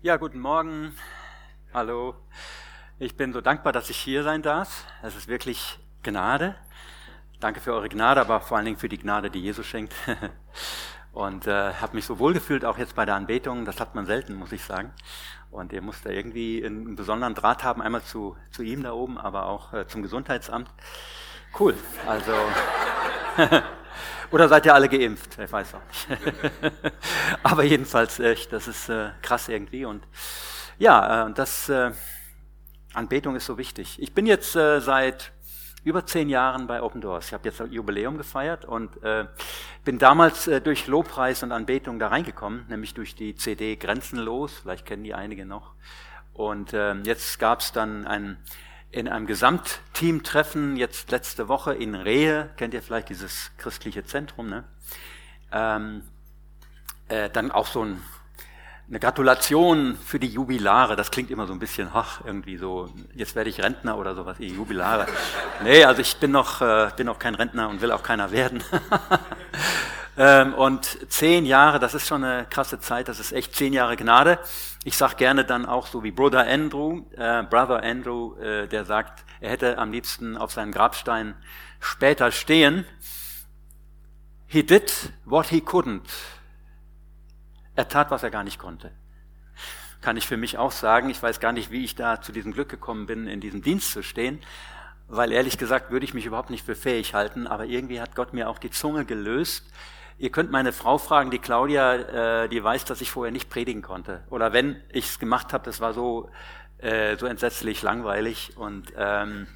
Ja, guten Morgen. Hallo. Ich bin so dankbar, dass ich hier sein darf. Es ist wirklich Gnade. Danke für eure Gnade, aber vor allen Dingen für die Gnade, die Jesus schenkt. Und äh, habe mich so wohl gefühlt, auch jetzt bei der Anbetung. Das hat man selten, muss ich sagen. Und ihr müsst da irgendwie einen besonderen Draht haben, einmal zu, zu ihm da oben, aber auch äh, zum Gesundheitsamt. Cool. Also. Oder seid ihr alle geimpft? Ich weiß auch nicht. Aber jedenfalls echt, das ist äh, krass irgendwie. Und ja, äh, das äh, Anbetung ist so wichtig. Ich bin jetzt äh, seit über zehn Jahren bei Open Doors. Ich habe jetzt ein Jubiläum gefeiert und äh, bin damals äh, durch Lobpreis und Anbetung da reingekommen, nämlich durch die CD Grenzenlos. Vielleicht kennen die einige noch. Und äh, jetzt gab es dann ein in einem Gesamtteam-Treffen jetzt letzte Woche in Rehe, kennt ihr vielleicht dieses christliche Zentrum, ne? Ähm, äh, dann auch so ein, eine Gratulation für die Jubilare. Das klingt immer so ein bisschen, ach, irgendwie so, jetzt werde ich Rentner oder sowas, die Jubilare. nee, also ich bin noch, äh, bin noch kein Rentner und will auch keiner werden. ähm, und zehn Jahre, das ist schon eine krasse Zeit, das ist echt zehn Jahre Gnade. Ich sage gerne dann auch so wie Brother Andrew, äh, Brother Andrew, äh, der sagt, er hätte am liebsten auf seinem Grabstein später stehen. He did what he couldn't. Er tat, was er gar nicht konnte. Kann ich für mich auch sagen. Ich weiß gar nicht, wie ich da zu diesem Glück gekommen bin, in diesem Dienst zu stehen, weil ehrlich gesagt würde ich mich überhaupt nicht für fähig halten, aber irgendwie hat Gott mir auch die Zunge gelöst, Ihr könnt meine Frau fragen, die Claudia, äh, die weiß, dass ich vorher nicht predigen konnte. Oder wenn ich es gemacht habe, das war so, äh, so entsetzlich langweilig und ähm,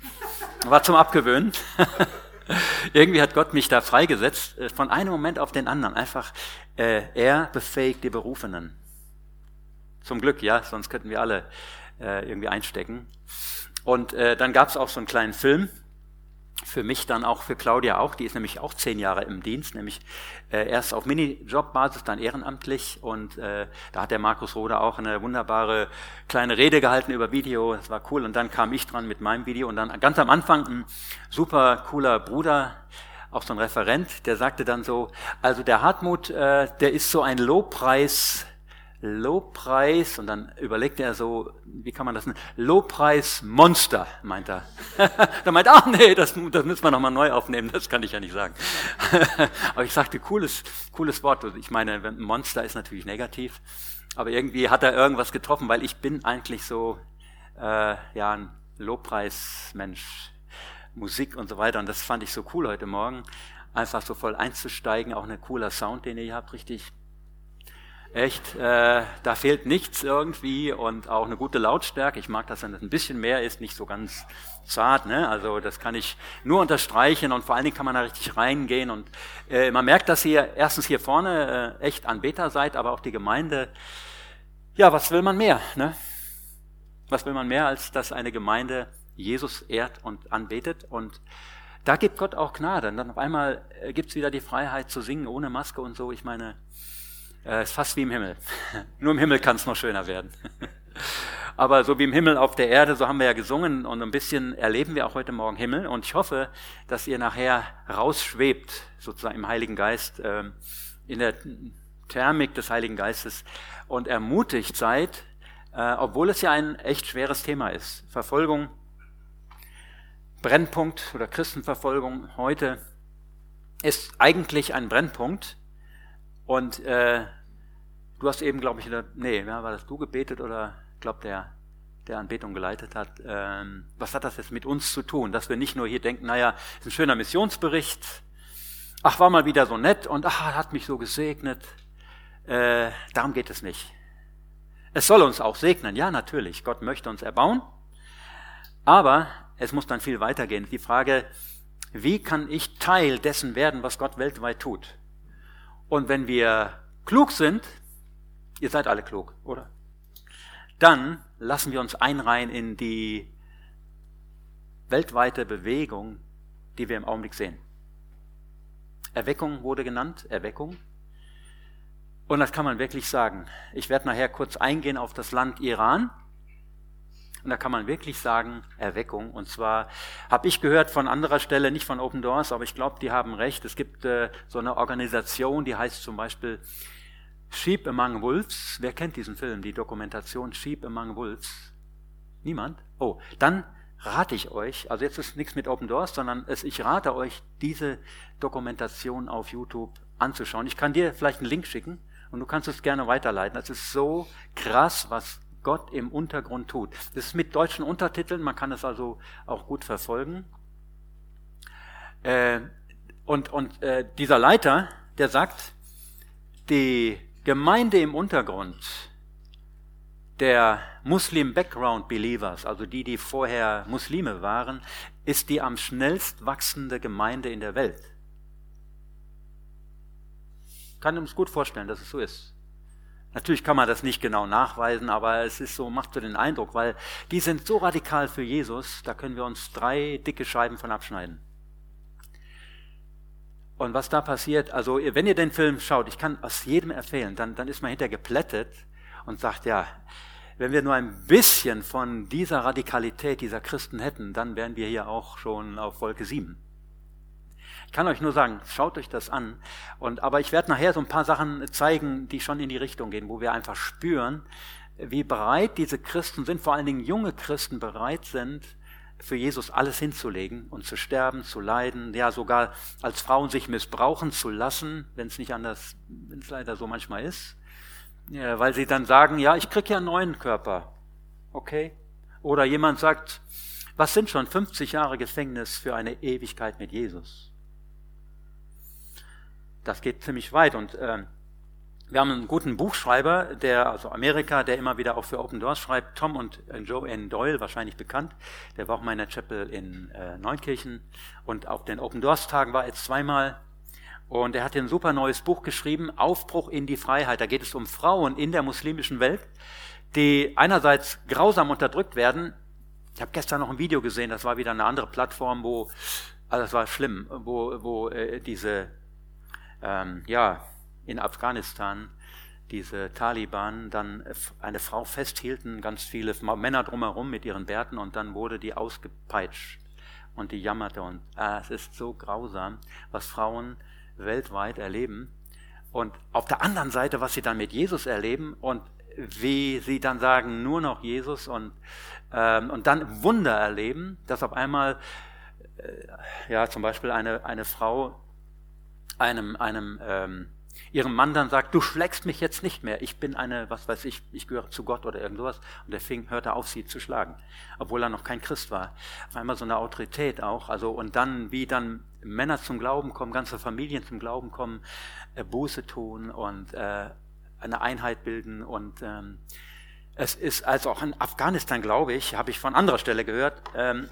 war zum Abgewöhnen. Irgendwie hat Gott mich da freigesetzt, äh, von einem Moment auf den anderen. Einfach, äh, er befähigt die Berufenen. Zum Glück, ja, sonst könnten wir alle äh, irgendwie einstecken. Und äh, dann gab es auch so einen kleinen Film, für mich dann auch, für Claudia auch, die ist nämlich auch zehn Jahre im Dienst, nämlich äh, erst auf Minijob-Basis, dann ehrenamtlich. Und äh, da hat der Markus Rode auch eine wunderbare kleine Rede gehalten über Video, das war cool. Und dann kam ich dran mit meinem Video. Und dann ganz am Anfang ein super cooler Bruder, auch so ein Referent, der sagte dann so, also der Hartmut, äh, der ist so ein Lobpreis Lobpreis, und dann überlegte er so, wie kann man das nennen? Lobpreis Monster, meint er. da meint ach nee, das, das müssen wir nochmal neu aufnehmen, das kann ich ja nicht sagen. aber ich sagte, cooles, cooles Wort. Ich meine, Monster ist natürlich negativ, aber irgendwie hat er irgendwas getroffen, weil ich bin eigentlich so, äh, ja, ein Lobpreismensch, Musik und so weiter, und das fand ich so cool heute Morgen, einfach so voll einzusteigen, auch ein cooler Sound, den ihr habt, richtig Echt, äh, da fehlt nichts irgendwie und auch eine gute Lautstärke. Ich mag das, wenn es ein bisschen mehr ist, nicht so ganz zart. Ne? Also das kann ich nur unterstreichen und vor allen Dingen kann man da richtig reingehen. Und äh, man merkt, dass ihr erstens hier vorne äh, echt Anbeter seid, aber auch die Gemeinde. Ja, was will man mehr? Ne? Was will man mehr, als dass eine Gemeinde Jesus ehrt und anbetet? Und da gibt Gott auch Gnade. Und dann auf einmal äh, gibt's wieder die Freiheit zu singen ohne Maske und so. Ich meine, äh, ist fast wie im Himmel. Nur im Himmel kann es noch schöner werden. Aber so wie im Himmel auf der Erde, so haben wir ja gesungen und ein bisschen erleben wir auch heute Morgen Himmel. Und ich hoffe, dass ihr nachher rausschwebt, sozusagen im Heiligen Geist, äh, in der Thermik des Heiligen Geistes und ermutigt seid, äh, obwohl es ja ein echt schweres Thema ist. Verfolgung, Brennpunkt oder Christenverfolgung heute ist eigentlich ein Brennpunkt, und äh, du hast eben, glaube ich, nee, war das du gebetet oder glaubt der, der Anbetung geleitet hat, ähm, was hat das jetzt mit uns zu tun? Dass wir nicht nur hier denken, naja, ist ein schöner Missionsbericht, ach, war mal wieder so nett und ach, hat mich so gesegnet. Äh, darum geht es nicht. Es soll uns auch segnen, ja, natürlich. Gott möchte uns erbauen. Aber es muss dann viel weitergehen. Die Frage, wie kann ich Teil dessen werden, was Gott weltweit tut? Und wenn wir klug sind, ihr seid alle klug, oder? Dann lassen wir uns einreihen in die weltweite Bewegung, die wir im Augenblick sehen. Erweckung wurde genannt, Erweckung. Und das kann man wirklich sagen. Ich werde nachher kurz eingehen auf das Land Iran. Und da kann man wirklich sagen, Erweckung. Und zwar habe ich gehört von anderer Stelle, nicht von Open Doors, aber ich glaube, die haben recht. Es gibt äh, so eine Organisation, die heißt zum Beispiel Sheep Among Wolves. Wer kennt diesen Film, die Dokumentation Sheep Among Wolves? Niemand? Oh, dann rate ich euch, also jetzt ist nichts mit Open Doors, sondern es, ich rate euch, diese Dokumentation auf YouTube anzuschauen. Ich kann dir vielleicht einen Link schicken und du kannst es gerne weiterleiten. Es ist so krass, was Gott im Untergrund tut. Das ist mit deutschen Untertiteln, man kann es also auch gut verfolgen. Äh, und und äh, dieser Leiter, der sagt, die Gemeinde im Untergrund der Muslim Background Believers, also die, die vorher Muslime waren, ist die am schnellst wachsende Gemeinde in der Welt. Kann uns gut vorstellen, dass es so ist. Natürlich kann man das nicht genau nachweisen, aber es ist so, macht so den Eindruck, weil die sind so radikal für Jesus, da können wir uns drei dicke Scheiben von abschneiden. Und was da passiert, also wenn ihr den Film schaut, ich kann aus jedem empfehlen, dann, dann ist man hinterher geplättet und sagt, ja, wenn wir nur ein bisschen von dieser Radikalität dieser Christen hätten, dann wären wir hier auch schon auf Wolke 7. Ich kann euch nur sagen, schaut euch das an. Und, aber ich werde nachher so ein paar Sachen zeigen, die schon in die Richtung gehen, wo wir einfach spüren, wie bereit diese Christen sind, vor allen Dingen junge Christen bereit sind, für Jesus alles hinzulegen und zu sterben, zu leiden, ja sogar als Frauen sich missbrauchen zu lassen, wenn es nicht anders, wenn es leider so manchmal ist, ja, weil sie dann sagen, ja, ich krieg ja einen neuen Körper, okay? Oder jemand sagt, was sind schon 50 Jahre Gefängnis für eine Ewigkeit mit Jesus? Das geht ziemlich weit. Und äh, wir haben einen guten Buchschreiber, der, also Amerika, der immer wieder auch für Open Doors schreibt, Tom und äh, Joe N. Doyle, wahrscheinlich bekannt. Der war auch mal in der Chapel in äh, Neunkirchen und auf den Open Doors Tagen war er jetzt zweimal. Und er hat ein super neues Buch geschrieben, Aufbruch in die Freiheit. Da geht es um Frauen in der muslimischen Welt, die einerseits grausam unterdrückt werden. Ich habe gestern noch ein Video gesehen, das war wieder eine andere Plattform, wo, also das war schlimm, wo, wo äh, diese ähm, ja, in Afghanistan diese Taliban dann eine Frau festhielten, ganz viele Männer drumherum mit ihren Bärten und dann wurde die ausgepeitscht und die jammerte und äh, es ist so grausam, was Frauen weltweit erleben und auf der anderen Seite, was sie dann mit Jesus erleben und wie sie dann sagen, nur noch Jesus und, ähm, und dann Wunder erleben, dass auf einmal, äh, ja, zum Beispiel eine, eine Frau einem, einem ähm, ihrem Mann dann sagt, du schlägst mich jetzt nicht mehr, ich bin eine, was weiß ich, ich gehöre zu Gott oder irgend sowas. Und er fing, hörte auf, sie zu schlagen, obwohl er noch kein Christ war. Auf einmal so eine Autorität auch, also und dann, wie dann Männer zum Glauben kommen, ganze Familien zum Glauben kommen, äh, Buße tun und äh, eine Einheit bilden und ähm, es ist also auch in Afghanistan, glaube ich, habe ich von anderer Stelle gehört, ähm,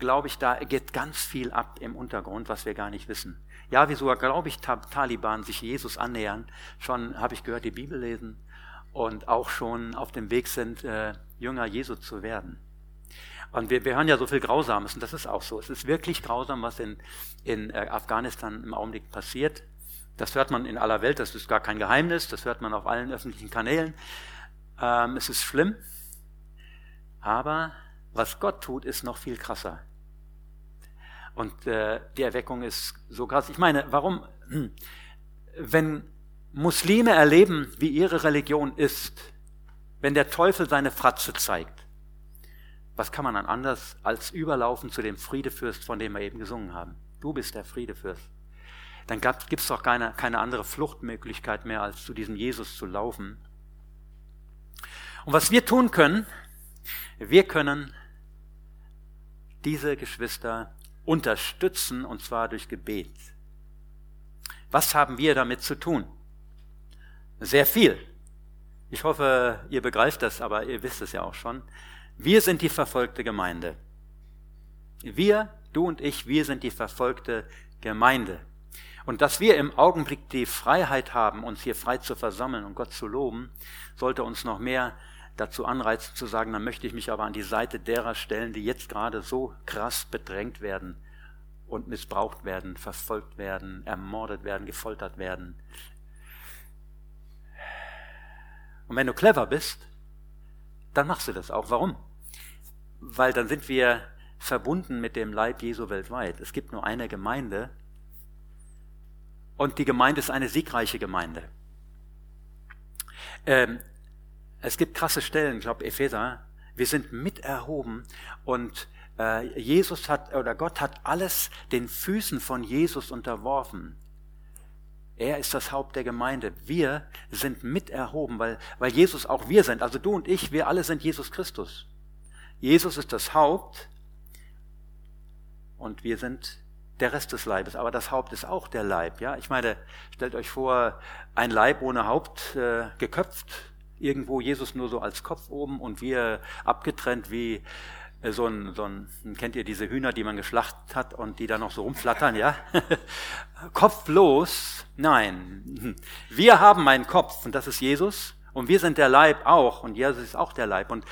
glaube ich, da geht ganz viel ab im Untergrund, was wir gar nicht wissen. Ja, wie sogar, glaube ich, Taliban sich Jesus annähern, schon habe ich gehört, die Bibel lesen und auch schon auf dem Weg sind, äh, Jünger Jesu zu werden. Und wir, wir hören ja so viel Grausames und das ist auch so. Es ist wirklich grausam, was in, in äh, Afghanistan im Augenblick passiert. Das hört man in aller Welt, das ist gar kein Geheimnis, das hört man auf allen öffentlichen Kanälen. Ähm, es ist schlimm, aber was Gott tut, ist noch viel krasser. Und äh, die Erweckung ist so krass. Ich meine, warum, wenn Muslime erleben, wie ihre Religion ist, wenn der Teufel seine Fratze zeigt, was kann man dann anders als überlaufen zu dem Friedefürst, von dem wir eben gesungen haben? Du bist der Friedefürst. Dann gibt es doch keine, keine andere Fluchtmöglichkeit mehr, als zu diesem Jesus zu laufen. Und was wir tun können, wir können diese Geschwister unterstützen, und zwar durch Gebet. Was haben wir damit zu tun? Sehr viel. Ich hoffe, ihr begreift das, aber ihr wisst es ja auch schon. Wir sind die verfolgte Gemeinde. Wir, du und ich, wir sind die verfolgte Gemeinde. Und dass wir im Augenblick die Freiheit haben, uns hier frei zu versammeln und Gott zu loben, sollte uns noch mehr dazu anreizen zu sagen, dann möchte ich mich aber an die Seite derer stellen, die jetzt gerade so krass bedrängt werden und missbraucht werden, verfolgt werden, ermordet werden, gefoltert werden. Und wenn du clever bist, dann machst du das auch. Warum? Weil dann sind wir verbunden mit dem Leib Jesu weltweit. Es gibt nur eine Gemeinde und die Gemeinde ist eine siegreiche Gemeinde. Ähm, es gibt krasse Stellen, ich glaube Epheser, wir sind mit erhoben und äh, Jesus hat, oder Gott hat alles den Füßen von Jesus unterworfen. Er ist das Haupt der Gemeinde. Wir sind mit erhoben, weil, weil Jesus auch wir sind. Also du und ich, wir alle sind Jesus Christus. Jesus ist das Haupt und wir sind der Rest des Leibes. Aber das Haupt ist auch der Leib. Ja, ich meine, stellt euch vor, ein Leib ohne Haupt äh, geköpft, irgendwo Jesus nur so als Kopf oben und wir abgetrennt wie äh, so ein, so ein, kennt ihr diese Hühner, die man geschlachtet hat und die da noch so rumflattern, ja? Kopflos, nein. Wir haben einen Kopf und das ist Jesus und wir sind der Leib auch und Jesus ist auch der Leib. Und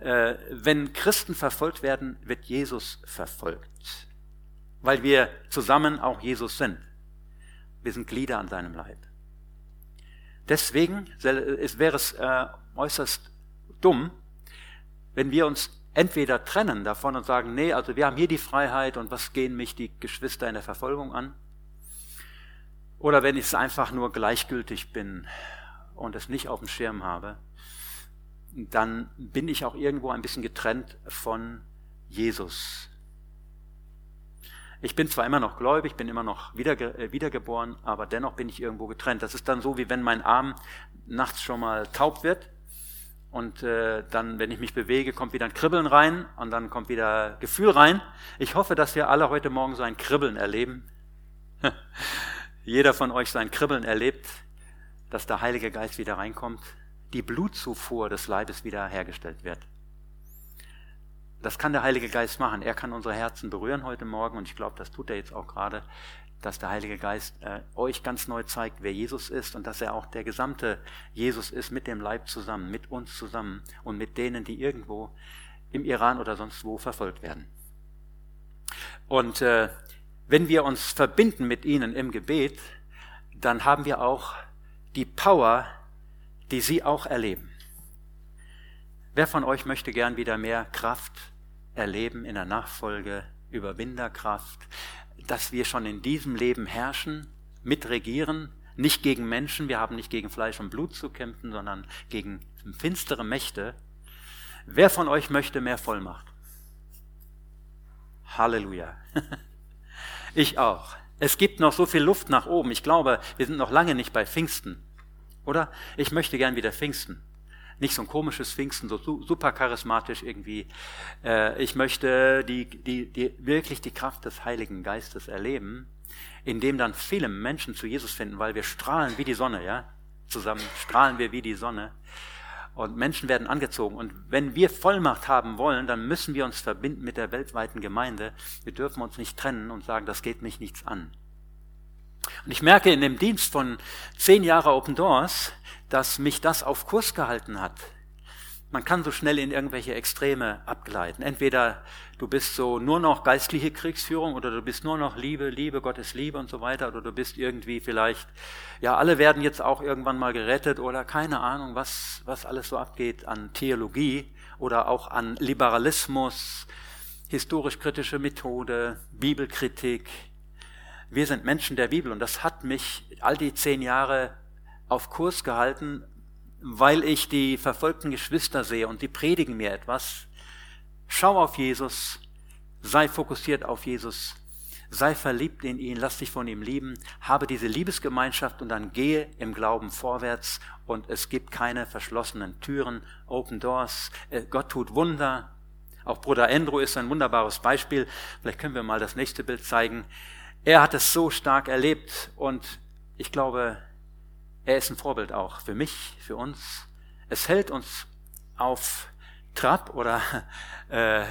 äh, wenn Christen verfolgt werden, wird Jesus verfolgt, weil wir zusammen auch Jesus sind. Wir sind Glieder an seinem Leib. Deswegen wäre es äh, äußerst dumm, wenn wir uns entweder trennen davon und sagen, nee, also wir haben hier die Freiheit und was gehen mich die Geschwister in der Verfolgung an? Oder wenn ich es einfach nur gleichgültig bin und es nicht auf dem Schirm habe, dann bin ich auch irgendwo ein bisschen getrennt von Jesus. Ich bin zwar immer noch gläubig, bin immer noch wiederge äh, wiedergeboren, aber dennoch bin ich irgendwo getrennt. Das ist dann so, wie wenn mein Arm nachts schon mal taub wird und äh, dann, wenn ich mich bewege, kommt wieder ein Kribbeln rein und dann kommt wieder Gefühl rein. Ich hoffe, dass wir alle heute Morgen so ein Kribbeln erleben. Jeder von euch sein Kribbeln erlebt, dass der Heilige Geist wieder reinkommt, die Blutzufuhr des Leibes wieder hergestellt wird. Das kann der Heilige Geist machen. Er kann unsere Herzen berühren heute Morgen und ich glaube, das tut er jetzt auch gerade, dass der Heilige Geist äh, euch ganz neu zeigt, wer Jesus ist und dass er auch der gesamte Jesus ist mit dem Leib zusammen, mit uns zusammen und mit denen, die irgendwo im Iran oder sonst wo verfolgt werden. Und äh, wenn wir uns verbinden mit ihnen im Gebet, dann haben wir auch die Power, die sie auch erleben. Wer von euch möchte gern wieder mehr Kraft erleben in der Nachfolge, Überwinderkraft, dass wir schon in diesem Leben herrschen, mitregieren, nicht gegen Menschen, wir haben nicht gegen Fleisch und Blut zu kämpfen, sondern gegen finstere Mächte. Wer von euch möchte mehr Vollmacht? Halleluja. Ich auch. Es gibt noch so viel Luft nach oben. Ich glaube, wir sind noch lange nicht bei Pfingsten. Oder? Ich möchte gern wieder Pfingsten. Nicht so ein komisches Pfingsten, so super charismatisch irgendwie. Äh, ich möchte die, die, die, wirklich die Kraft des Heiligen Geistes erleben, indem dann viele Menschen zu Jesus finden, weil wir strahlen wie die Sonne, ja? Zusammen strahlen wir wie die Sonne. Und Menschen werden angezogen. Und wenn wir Vollmacht haben wollen, dann müssen wir uns verbinden mit der weltweiten Gemeinde. Wir dürfen uns nicht trennen und sagen, das geht mich nichts an. Und ich merke in dem Dienst von zehn Jahren Open Doors, dass mich das auf Kurs gehalten hat. Man kann so schnell in irgendwelche Extreme abgleiten. Entweder du bist so nur noch geistliche Kriegsführung oder du bist nur noch Liebe, Liebe, Gottes Liebe und so weiter oder du bist irgendwie vielleicht, ja, alle werden jetzt auch irgendwann mal gerettet oder keine Ahnung, was, was alles so abgeht an Theologie oder auch an Liberalismus, historisch-kritische Methode, Bibelkritik. Wir sind Menschen der Bibel und das hat mich all die zehn Jahre auf Kurs gehalten, weil ich die verfolgten Geschwister sehe und die predigen mir etwas. Schau auf Jesus, sei fokussiert auf Jesus, sei verliebt in ihn, lass dich von ihm lieben, habe diese Liebesgemeinschaft und dann gehe im Glauben vorwärts und es gibt keine verschlossenen Türen, Open Doors. Äh, Gott tut Wunder. Auch Bruder Andrew ist ein wunderbares Beispiel. Vielleicht können wir mal das nächste Bild zeigen. Er hat es so stark erlebt und ich glaube, er ist ein Vorbild auch für mich, für uns. Es hält uns auf Trab oder äh,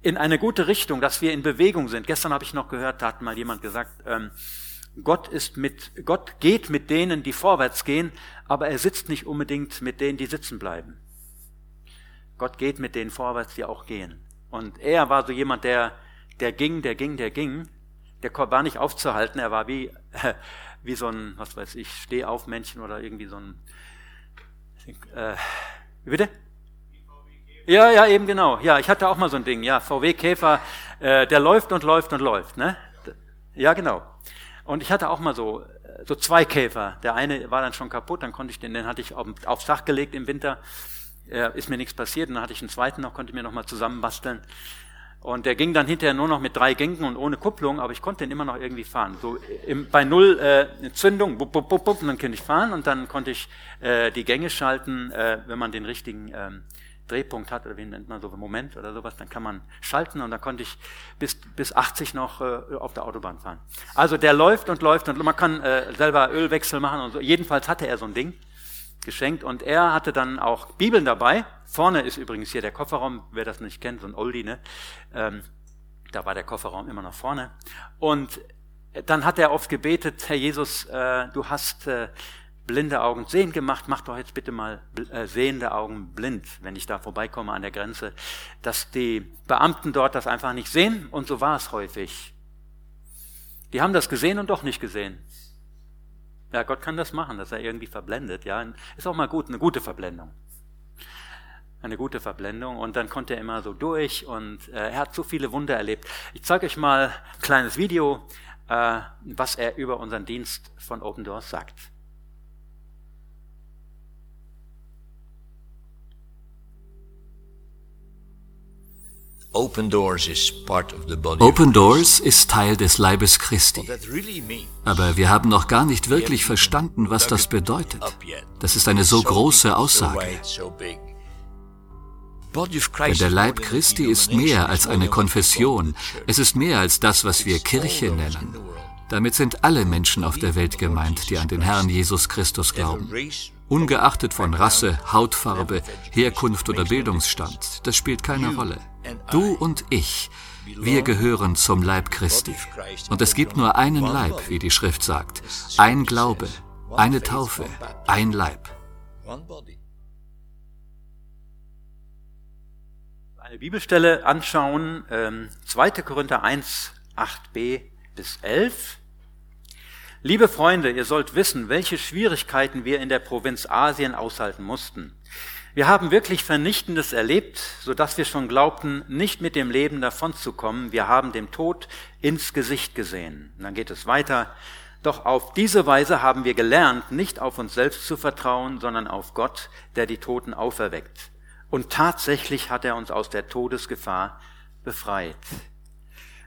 in eine gute Richtung, dass wir in Bewegung sind. Gestern habe ich noch gehört, da hat mal jemand gesagt, ähm, Gott ist mit, Gott geht mit denen, die vorwärts gehen, aber er sitzt nicht unbedingt mit denen, die sitzen bleiben. Gott geht mit denen vorwärts, die auch gehen. Und er war so jemand, der, der ging, der ging, der ging. Der war nicht aufzuhalten, er war wie, wie so ein, was weiß ich, Stehaufmännchen oder irgendwie so ein, äh, wie bitte? Ja, ja, eben genau. Ja, ich hatte auch mal so ein Ding. Ja, VW Käfer, äh, der läuft und läuft und läuft. Ne? Ja, genau. Und ich hatte auch mal so so zwei Käfer. Der eine war dann schon kaputt, dann konnte ich den, den hatte ich auf, aufs Dach gelegt im Winter. Äh, ist mir nichts passiert. Und dann hatte ich einen zweiten noch, konnte ich mir noch mal zusammenbasteln. Und der ging dann hinterher nur noch mit drei Gängen und ohne Kupplung, aber ich konnte den immer noch irgendwie fahren. So im, bei null äh, Zündung, bup, bup, bup, bup, und dann konnte ich fahren und dann konnte ich äh, die Gänge schalten, äh, wenn man den richtigen ähm, Drehpunkt hat, oder wie nennt man so, Moment oder sowas, dann kann man schalten und dann konnte ich bis, bis 80 noch äh, auf der Autobahn fahren. Also der läuft und läuft und man kann äh, selber Ölwechsel machen und so. Jedenfalls hatte er so ein Ding geschenkt und er hatte dann auch Bibeln dabei. Vorne ist übrigens hier der Kofferraum, wer das nicht kennt, so ein Oldie, ne? Ähm, da war der Kofferraum immer noch vorne. Und dann hat er oft gebetet, Herr Jesus, äh, du hast äh, blinde Augen sehend gemacht, mach doch jetzt bitte mal äh, sehende Augen blind, wenn ich da vorbeikomme an der Grenze, dass die Beamten dort das einfach nicht sehen und so war es häufig. Die haben das gesehen und doch nicht gesehen. Ja, Gott kann das machen, dass er irgendwie verblendet. Ja, ist auch mal gut, eine gute Verblendung. Eine gute Verblendung und dann konnte er immer so durch und äh, er hat so viele Wunder erlebt. Ich zeige euch mal ein kleines Video, äh, was er über unseren Dienst von Open Doors sagt. Open Doors ist Teil des Leibes Christi. Aber wir haben noch gar nicht wirklich verstanden, was das bedeutet. Das ist eine so große Aussage. Denn der Leib Christi ist mehr als eine Konfession. Es ist mehr als das, was wir Kirche nennen. Damit sind alle Menschen auf der Welt gemeint, die an den Herrn Jesus Christus glauben. Ungeachtet von Rasse, Hautfarbe, Herkunft oder Bildungsstand, das spielt keine Rolle. Du und ich, wir gehören zum Leib Christi. Und es gibt nur einen Leib, wie die Schrift sagt. Ein Glaube, eine Taufe, ein Leib. Eine Bibelstelle anschauen, 2. Ähm, Korinther 1, 8b bis 11. Liebe Freunde, ihr sollt wissen, welche Schwierigkeiten wir in der Provinz Asien aushalten mussten. Wir haben wirklich Vernichtendes erlebt, so dass wir schon glaubten, nicht mit dem Leben davonzukommen. Wir haben dem Tod ins Gesicht gesehen. Und dann geht es weiter. Doch auf diese Weise haben wir gelernt, nicht auf uns selbst zu vertrauen, sondern auf Gott, der die Toten auferweckt. Und tatsächlich hat er uns aus der Todesgefahr befreit.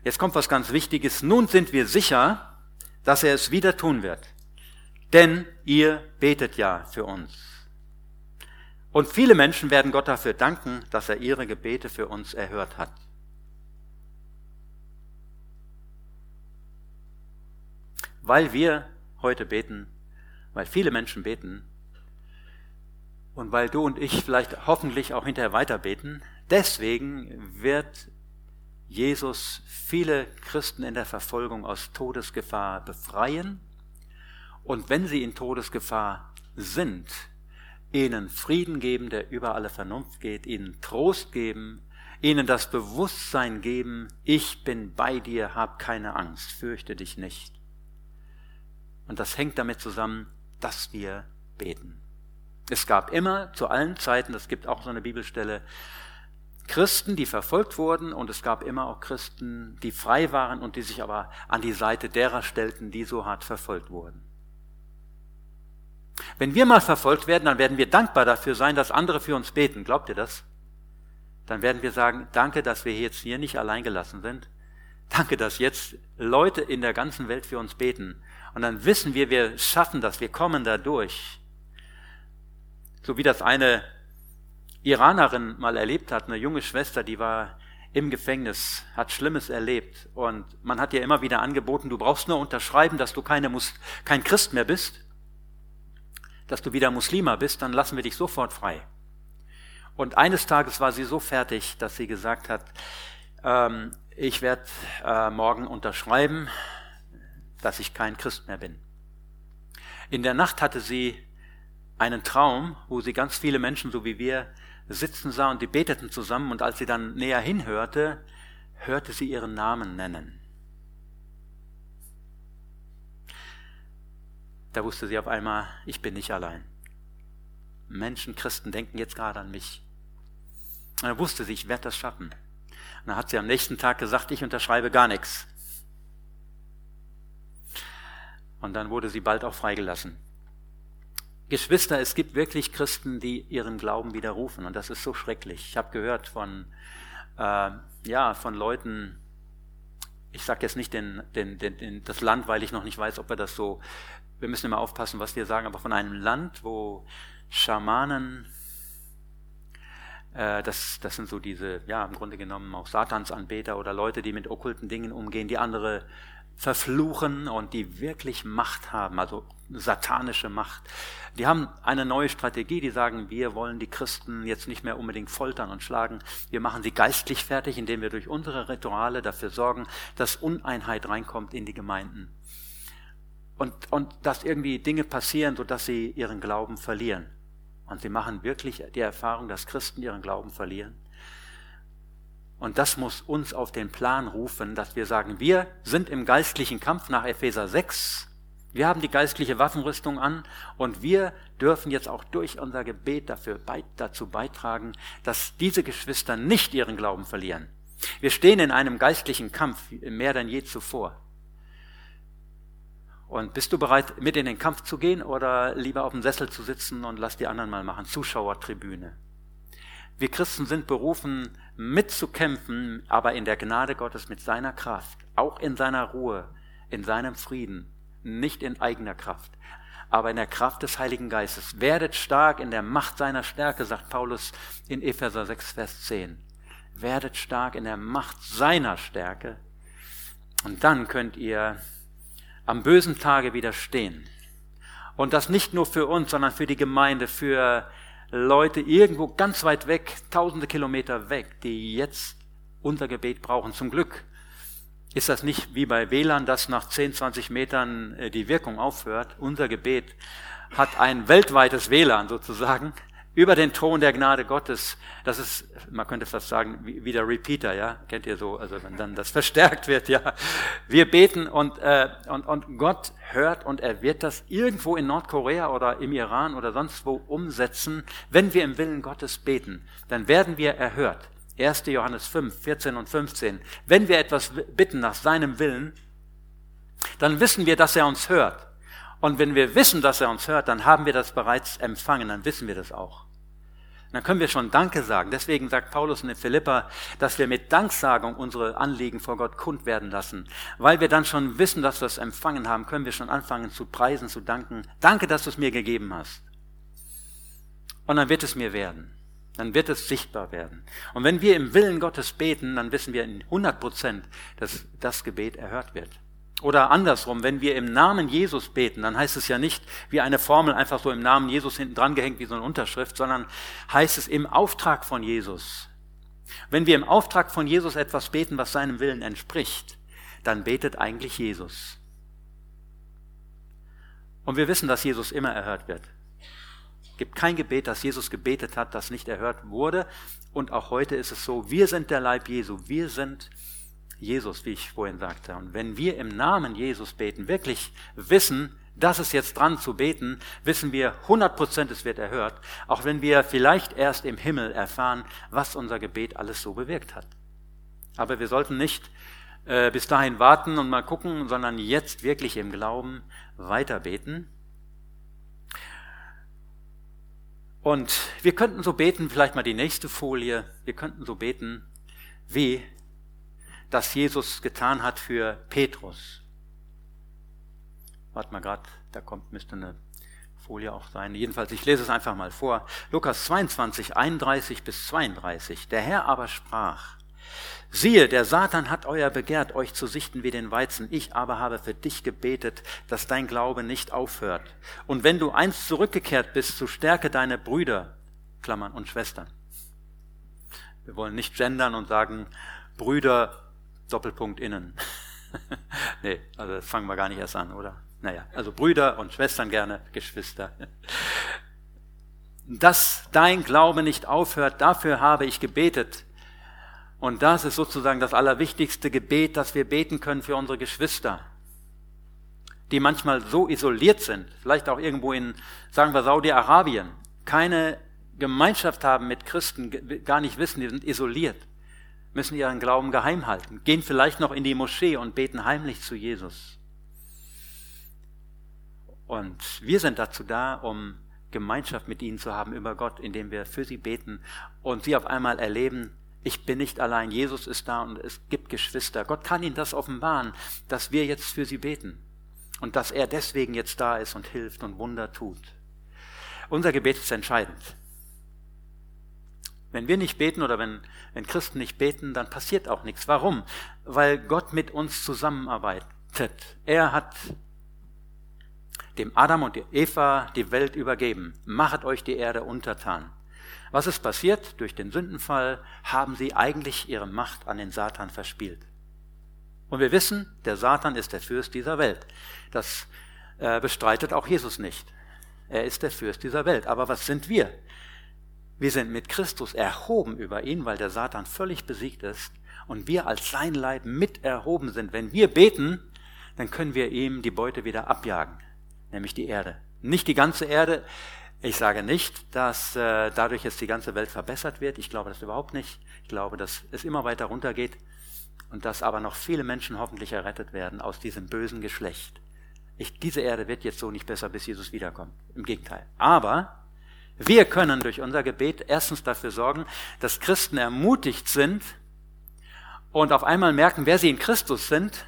Jetzt kommt was ganz Wichtiges. Nun sind wir sicher, dass er es wieder tun wird. Denn ihr betet ja für uns. Und viele Menschen werden Gott dafür danken, dass er ihre Gebete für uns erhört hat. Weil wir heute beten, weil viele Menschen beten und weil du und ich vielleicht hoffentlich auch hinterher weiter beten, deswegen wird Jesus viele Christen in der Verfolgung aus Todesgefahr befreien und wenn sie in Todesgefahr sind, ihnen Frieden geben, der über alle Vernunft geht, ihnen Trost geben, ihnen das Bewusstsein geben, ich bin bei dir, hab keine Angst, fürchte dich nicht. Und das hängt damit zusammen, dass wir beten. Es gab immer zu allen Zeiten, das gibt auch so eine Bibelstelle, Christen, die verfolgt wurden und es gab immer auch Christen, die frei waren und die sich aber an die Seite derer stellten, die so hart verfolgt wurden. Wenn wir mal verfolgt werden, dann werden wir dankbar dafür sein, dass andere für uns beten. Glaubt ihr das? Dann werden wir sagen, danke, dass wir jetzt hier nicht allein gelassen sind. Danke, dass jetzt Leute in der ganzen Welt für uns beten. Und dann wissen wir, wir schaffen das, wir kommen da durch. So wie das eine Iranerin mal erlebt hat, eine junge Schwester, die war im Gefängnis, hat Schlimmes erlebt und man hat ihr immer wieder angeboten, du brauchst nur unterschreiben, dass du keine Mus kein Christ mehr bist, dass du wieder Muslima bist, dann lassen wir dich sofort frei. Und eines Tages war sie so fertig, dass sie gesagt hat, ähm, ich werde äh, morgen unterschreiben, dass ich kein Christ mehr bin. In der Nacht hatte sie einen Traum, wo sie ganz viele Menschen, so wie wir, sitzen sah und die beteten zusammen und als sie dann näher hinhörte, hörte sie ihren Namen nennen. Da wusste sie auf einmal, ich bin nicht allein. Menschen, Christen denken jetzt gerade an mich. Und dann wusste sie, ich werde das schaffen. Und dann hat sie am nächsten Tag gesagt, ich unterschreibe gar nichts. Und dann wurde sie bald auch freigelassen. Geschwister, es gibt wirklich Christen, die ihren Glauben widerrufen. Und das ist so schrecklich. Ich habe gehört von, äh, ja, von Leuten, ich sage jetzt nicht den, den, den, das Land, weil ich noch nicht weiß, ob wir das so, wir müssen immer aufpassen, was wir sagen, aber von einem Land, wo Schamanen, äh, das, das sind so diese, ja, im Grunde genommen auch Satansanbeter oder Leute, die mit okkulten Dingen umgehen, die andere verfluchen und die wirklich Macht haben, also satanische Macht. Die haben eine neue Strategie, die sagen, wir wollen die Christen jetzt nicht mehr unbedingt foltern und schlagen, wir machen sie geistlich fertig, indem wir durch unsere Rituale dafür sorgen, dass Uneinheit reinkommt in die Gemeinden. Und, und dass irgendwie Dinge passieren, sodass sie ihren Glauben verlieren. Und sie machen wirklich die Erfahrung, dass Christen ihren Glauben verlieren. Und das muss uns auf den Plan rufen, dass wir sagen, wir sind im geistlichen Kampf nach Epheser 6. Wir haben die geistliche Waffenrüstung an und wir dürfen jetzt auch durch unser Gebet dafür, dazu beitragen, dass diese Geschwister nicht ihren Glauben verlieren. Wir stehen in einem geistlichen Kampf mehr denn je zuvor. Und bist du bereit, mit in den Kampf zu gehen oder lieber auf dem Sessel zu sitzen und lass die anderen mal machen? Zuschauertribüne. Wir Christen sind berufen, mitzukämpfen, aber in der Gnade Gottes mit seiner Kraft, auch in seiner Ruhe, in seinem Frieden, nicht in eigener Kraft, aber in der Kraft des Heiligen Geistes. Werdet stark in der Macht seiner Stärke, sagt Paulus in Epheser 6, Vers 10. Werdet stark in der Macht seiner Stärke und dann könnt ihr am bösen Tage widerstehen. Und das nicht nur für uns, sondern für die Gemeinde, für Leute irgendwo ganz weit weg, tausende Kilometer weg, die jetzt unser Gebet brauchen. Zum Glück ist das nicht wie bei WLAN, dass nach 10, 20 Metern äh, die Wirkung aufhört. Unser Gebet hat ein weltweites WLAN sozusagen über den Thron der Gnade Gottes. Das ist, man könnte fast sagen, wie der Repeater, ja, kennt ihr so, also wenn dann das verstärkt wird, ja. Wir beten und, äh, und, und Gott hört und er wird das irgendwo in Nordkorea oder im Iran oder sonst wo umsetzen. Wenn wir im Willen Gottes beten, dann werden wir erhört. 1. Johannes 5, 14 und 15. Wenn wir etwas bitten nach seinem Willen, dann wissen wir, dass er uns hört. Und wenn wir wissen, dass er uns hört, dann haben wir das bereits empfangen, dann wissen wir das auch. dann können wir schon Danke sagen. Deswegen sagt Paulus in Philippa, dass wir mit Danksagung unsere Anliegen vor Gott kund werden lassen. Weil wir dann schon wissen, dass wir es empfangen haben, können wir schon anfangen zu preisen, zu danken. Danke, dass du es mir gegeben hast. Und dann wird es mir werden. Dann wird es sichtbar werden. Und wenn wir im Willen Gottes beten, dann wissen wir in 100 Prozent, dass das Gebet erhört wird. Oder andersrum, wenn wir im Namen Jesus beten, dann heißt es ja nicht wie eine Formel einfach so im Namen Jesus hinten dran gehängt wie so eine Unterschrift, sondern heißt es im Auftrag von Jesus. Wenn wir im Auftrag von Jesus etwas beten, was seinem Willen entspricht, dann betet eigentlich Jesus. Und wir wissen, dass Jesus immer erhört wird. Es gibt kein Gebet, das Jesus gebetet hat, das nicht erhört wurde. Und auch heute ist es so, wir sind der Leib Jesu, wir sind Jesus, wie ich vorhin sagte. Und wenn wir im Namen Jesus beten, wirklich wissen, das ist jetzt dran zu beten, wissen wir 100 Prozent, es wird erhört, auch wenn wir vielleicht erst im Himmel erfahren, was unser Gebet alles so bewirkt hat. Aber wir sollten nicht äh, bis dahin warten und mal gucken, sondern jetzt wirklich im Glauben weiter beten. Und wir könnten so beten, vielleicht mal die nächste Folie, wir könnten so beten, wie das Jesus getan hat für Petrus. Warte mal gerade, da kommt, müsste eine Folie auch sein. Jedenfalls, ich lese es einfach mal vor. Lukas 22, 31 bis 32. Der Herr aber sprach, Siehe, der Satan hat euer begehrt, euch zu sichten wie den Weizen. Ich aber habe für dich gebetet, dass dein Glaube nicht aufhört. Und wenn du einst zurückgekehrt bist, so stärke deine Brüder, Klammern und Schwestern. Wir wollen nicht gendern und sagen, Brüder Doppelpunkt innen. nee, also fangen wir gar nicht erst an, oder? Naja, also Brüder und Schwestern gerne, Geschwister. Dass dein Glaube nicht aufhört, dafür habe ich gebetet. Und das ist sozusagen das allerwichtigste Gebet, das wir beten können für unsere Geschwister, die manchmal so isoliert sind, vielleicht auch irgendwo in, sagen wir, Saudi-Arabien, keine Gemeinschaft haben mit Christen, gar nicht wissen, die sind isoliert müssen ihren Glauben geheim halten, gehen vielleicht noch in die Moschee und beten heimlich zu Jesus. Und wir sind dazu da, um Gemeinschaft mit ihnen zu haben über Gott, indem wir für sie beten und sie auf einmal erleben, ich bin nicht allein, Jesus ist da und es gibt Geschwister. Gott kann ihnen das offenbaren, dass wir jetzt für sie beten und dass er deswegen jetzt da ist und hilft und Wunder tut. Unser Gebet ist entscheidend. Wenn wir nicht beten oder wenn, wenn Christen nicht beten, dann passiert auch nichts. Warum? Weil Gott mit uns zusammenarbeitet. Er hat dem Adam und Eva die Welt übergeben. Machet euch die Erde untertan. Was ist passiert? Durch den Sündenfall haben sie eigentlich ihre Macht an den Satan verspielt. Und wir wissen, der Satan ist der Fürst dieser Welt. Das äh, bestreitet auch Jesus nicht. Er ist der Fürst dieser Welt. Aber was sind wir? Wir sind mit Christus erhoben über ihn, weil der Satan völlig besiegt ist und wir als sein Leib mit erhoben sind. Wenn wir beten, dann können wir ihm die Beute wieder abjagen, nämlich die Erde. Nicht die ganze Erde. Ich sage nicht, dass äh, dadurch jetzt die ganze Welt verbessert wird. Ich glaube das überhaupt nicht. Ich glaube, dass es immer weiter runtergeht und dass aber noch viele Menschen hoffentlich errettet werden aus diesem bösen Geschlecht. Ich, diese Erde wird jetzt so nicht besser, bis Jesus wiederkommt. Im Gegenteil. Aber wir können durch unser Gebet erstens dafür sorgen, dass Christen ermutigt sind und auf einmal merken, wer sie in Christus sind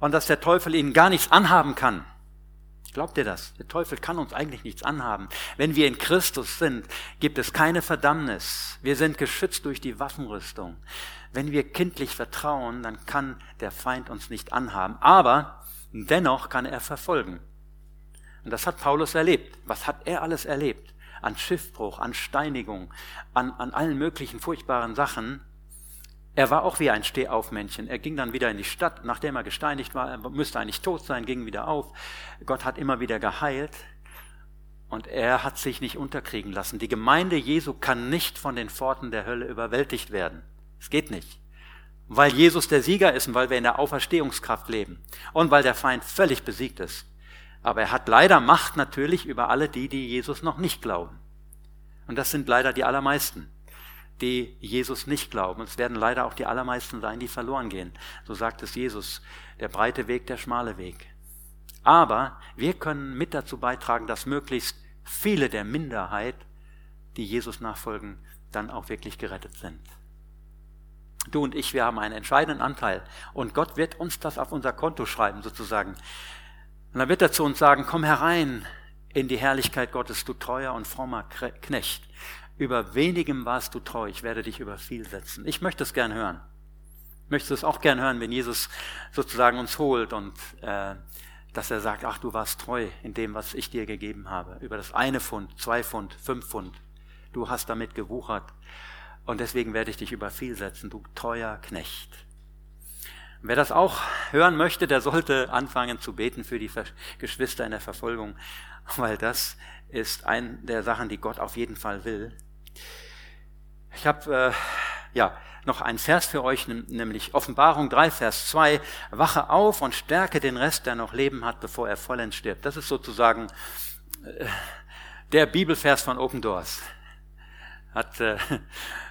und dass der Teufel ihnen gar nichts anhaben kann. Glaubt ihr das? Der Teufel kann uns eigentlich nichts anhaben. Wenn wir in Christus sind, gibt es keine Verdammnis. Wir sind geschützt durch die Waffenrüstung. Wenn wir kindlich vertrauen, dann kann der Feind uns nicht anhaben. Aber dennoch kann er verfolgen. Und das hat Paulus erlebt. Was hat er alles erlebt? An Schiffbruch, an Steinigung, an, an allen möglichen furchtbaren Sachen. Er war auch wie ein Stehaufmännchen. Er ging dann wieder in die Stadt, nachdem er gesteinigt war. Er müsste eigentlich tot sein, ging wieder auf. Gott hat immer wieder geheilt. Und er hat sich nicht unterkriegen lassen. Die Gemeinde Jesu kann nicht von den Pforten der Hölle überwältigt werden. Es geht nicht. Weil Jesus der Sieger ist und weil wir in der Auferstehungskraft leben. Und weil der Feind völlig besiegt ist. Aber er hat leider Macht natürlich über alle die, die Jesus noch nicht glauben. Und das sind leider die allermeisten, die Jesus nicht glauben. Und es werden leider auch die allermeisten sein, die verloren gehen. So sagt es Jesus, der breite Weg, der schmale Weg. Aber wir können mit dazu beitragen, dass möglichst viele der Minderheit, die Jesus nachfolgen, dann auch wirklich gerettet sind. Du und ich, wir haben einen entscheidenden Anteil. Und Gott wird uns das auf unser Konto schreiben, sozusagen. Und dann wird er zu uns sagen, komm herein in die Herrlichkeit Gottes, du treuer und frommer Knecht. Über wenigem warst du treu, ich werde dich über viel setzen. Ich möchte es gern hören. Ich möchte es auch gern hören, wenn Jesus sozusagen uns holt und äh, dass er sagt, ach, du warst treu in dem, was ich dir gegeben habe. Über das eine Pfund, zwei Pfund, fünf Pfund. Du hast damit gewuchert. Und deswegen werde ich dich über viel setzen, du treuer Knecht. Wer das auch hören möchte, der sollte anfangen zu beten für die Geschwister in der Verfolgung, weil das ist eine der Sachen, die Gott auf jeden Fall will. Ich habe äh, ja noch einen Vers für euch, nämlich Offenbarung 3, Vers 2. Wache auf und stärke den Rest, der noch Leben hat, bevor er vollends stirbt. Das ist sozusagen äh, der Bibelvers von Open Doors. Hat äh,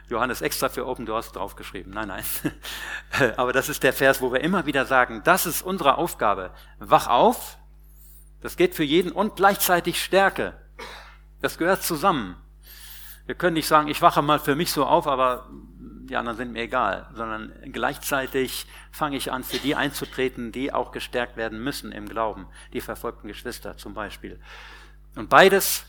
Johannes extra für Open Doors draufgeschrieben. Nein, nein. Aber das ist der Vers, wo wir immer wieder sagen, das ist unsere Aufgabe. Wach auf. Das geht für jeden und gleichzeitig Stärke. Das gehört zusammen. Wir können nicht sagen, ich wache mal für mich so auf, aber die anderen sind mir egal, sondern gleichzeitig fange ich an, für die einzutreten, die auch gestärkt werden müssen im Glauben, die verfolgten Geschwister zum Beispiel. Und beides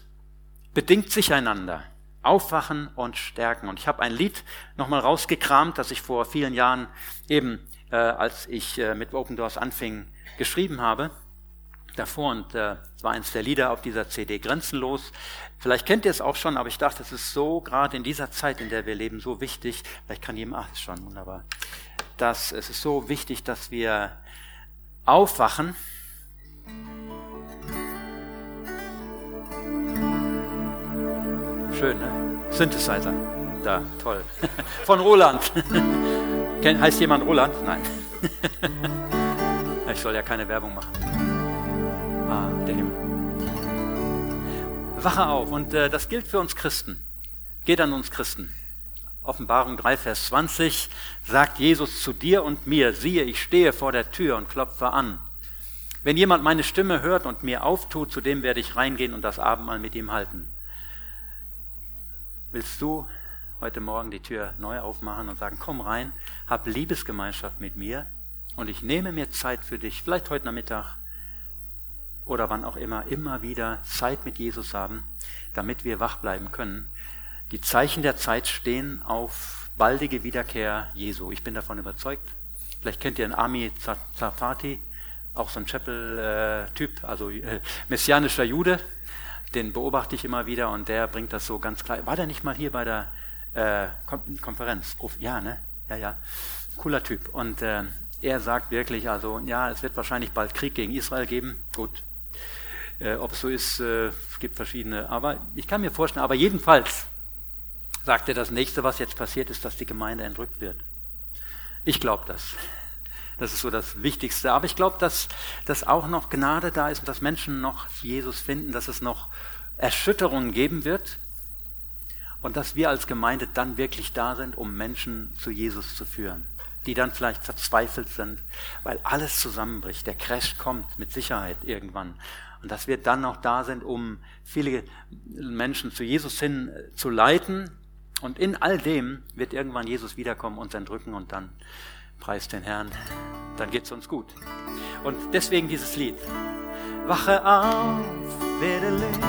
bedingt sich einander. Aufwachen und stärken. Und ich habe ein Lied nochmal rausgekramt, das ich vor vielen Jahren eben, äh, als ich äh, mit Open Doors anfing, geschrieben habe. Davor und äh, war eins der Lieder auf dieser CD Grenzenlos. Vielleicht kennt ihr es auch schon, aber ich dachte, es ist so gerade in dieser Zeit, in der wir leben, so wichtig. Vielleicht kann jemand, ach, ist schon wunderbar. Dass es ist so wichtig, dass wir aufwachen Schön, ne? Synthesizer. Da, toll. Von Roland. heißt jemand Roland? Nein. ich soll ja keine Werbung machen. Ah, der Himmel. Wache auf. Und äh, das gilt für uns Christen. Geht an uns Christen. Offenbarung 3, Vers 20 sagt Jesus zu dir und mir, siehe, ich stehe vor der Tür und klopfe an. Wenn jemand meine Stimme hört und mir auftut, zu dem werde ich reingehen und das Abendmahl mit ihm halten. Willst du heute Morgen die Tür neu aufmachen und sagen, komm rein, hab Liebesgemeinschaft mit mir und ich nehme mir Zeit für dich, vielleicht heute Nachmittag oder wann auch immer, immer wieder Zeit mit Jesus haben, damit wir wach bleiben können. Die Zeichen der Zeit stehen auf baldige Wiederkehr Jesu. Ich bin davon überzeugt. Vielleicht kennt ihr einen Ami Zafati, auch so ein Chapel-Typ, also äh, messianischer Jude. Den beobachte ich immer wieder und der bringt das so ganz klar. War der nicht mal hier bei der äh, Konferenz? Ja, ne? Ja, ja. Cooler Typ. Und äh, er sagt wirklich, also ja, es wird wahrscheinlich bald Krieg gegen Israel geben. Gut. Äh, ob es so ist, äh, es gibt verschiedene. Aber ich kann mir vorstellen, aber jedenfalls sagt er, das nächste, was jetzt passiert, ist, dass die Gemeinde entrückt wird. Ich glaube das. Das ist so das Wichtigste. Aber ich glaube, dass, dass auch noch Gnade da ist und dass Menschen noch Jesus finden, dass es noch Erschütterungen geben wird und dass wir als Gemeinde dann wirklich da sind, um Menschen zu Jesus zu führen, die dann vielleicht verzweifelt sind, weil alles zusammenbricht. Der Crash kommt mit Sicherheit irgendwann. Und dass wir dann noch da sind, um viele Menschen zu Jesus hin zu leiten. Und in all dem wird irgendwann Jesus wiederkommen, uns entrücken und dann preist den Herrn, dann geht's uns gut. Und deswegen dieses Lied. Wache auf, werde Licht,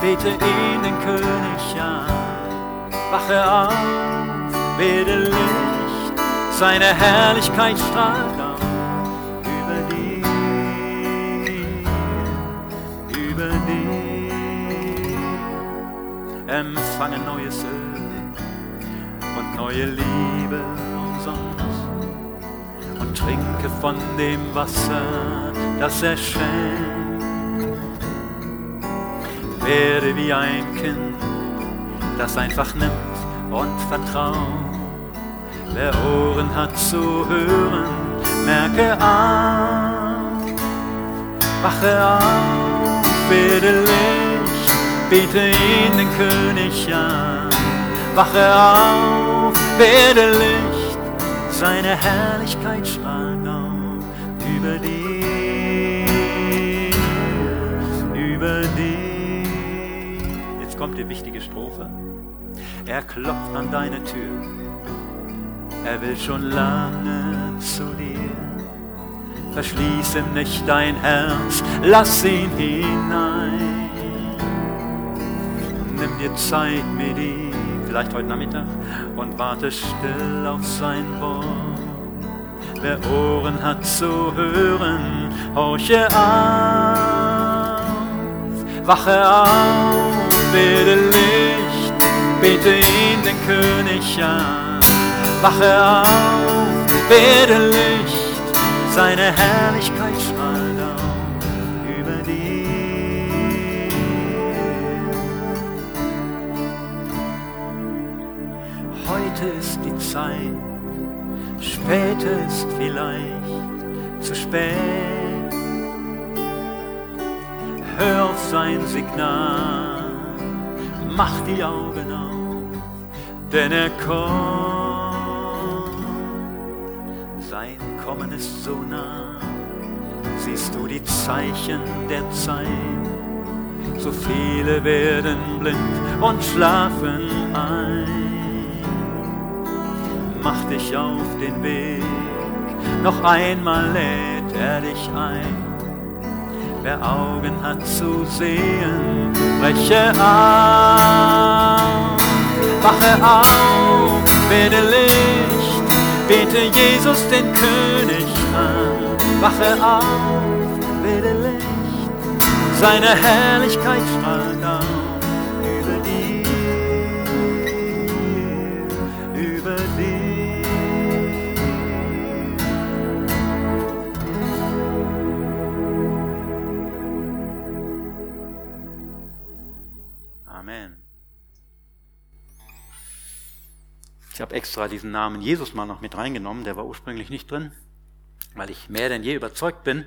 bete ihn den König an. Wache auf, werde Licht, seine Herrlichkeit strahlt auf. Empfange neues Öl und neue Liebe trinke von dem Wasser, das er schenkt werde wie ein Kind, das einfach nimmt und vertraut. Wer Ohren hat zu hören, merke auf, wache auf, werde Licht, bete ihn den König an. Wache auf, werde Licht, seine Herrlichkeit kommt die wichtige Strophe. Er klopft an deine Tür. Er will schon lange zu dir. Verschließ ihm nicht dein Herz, lass ihn hinein. Nimm dir Zeit mit ihm, vielleicht heute Nachmittag, und warte still auf sein Wort. Wer Ohren hat zu hören, horche auf, wache auf werde Licht, bete ihn den König an. Wache auf, werde Licht, seine Herrlichkeit strahlt auf über dir. Heute ist die Zeit, spät ist vielleicht zu spät. Hör auf sein Signal mach die Augen auf, denn er kommt. Sein Kommen ist so nah, siehst du die Zeichen der Zeit. So viele werden blind und schlafen ein. Mach dich auf den Weg, noch einmal lädt er dich ein Wer Augen hat zu sehen, breche auf. Wache auf, werde Licht, bete Jesus den König an. Wache auf, werde Licht, seine Herrlichkeit strahlt habe extra diesen Namen Jesus mal noch mit reingenommen, der war ursprünglich nicht drin, weil ich mehr denn je überzeugt bin,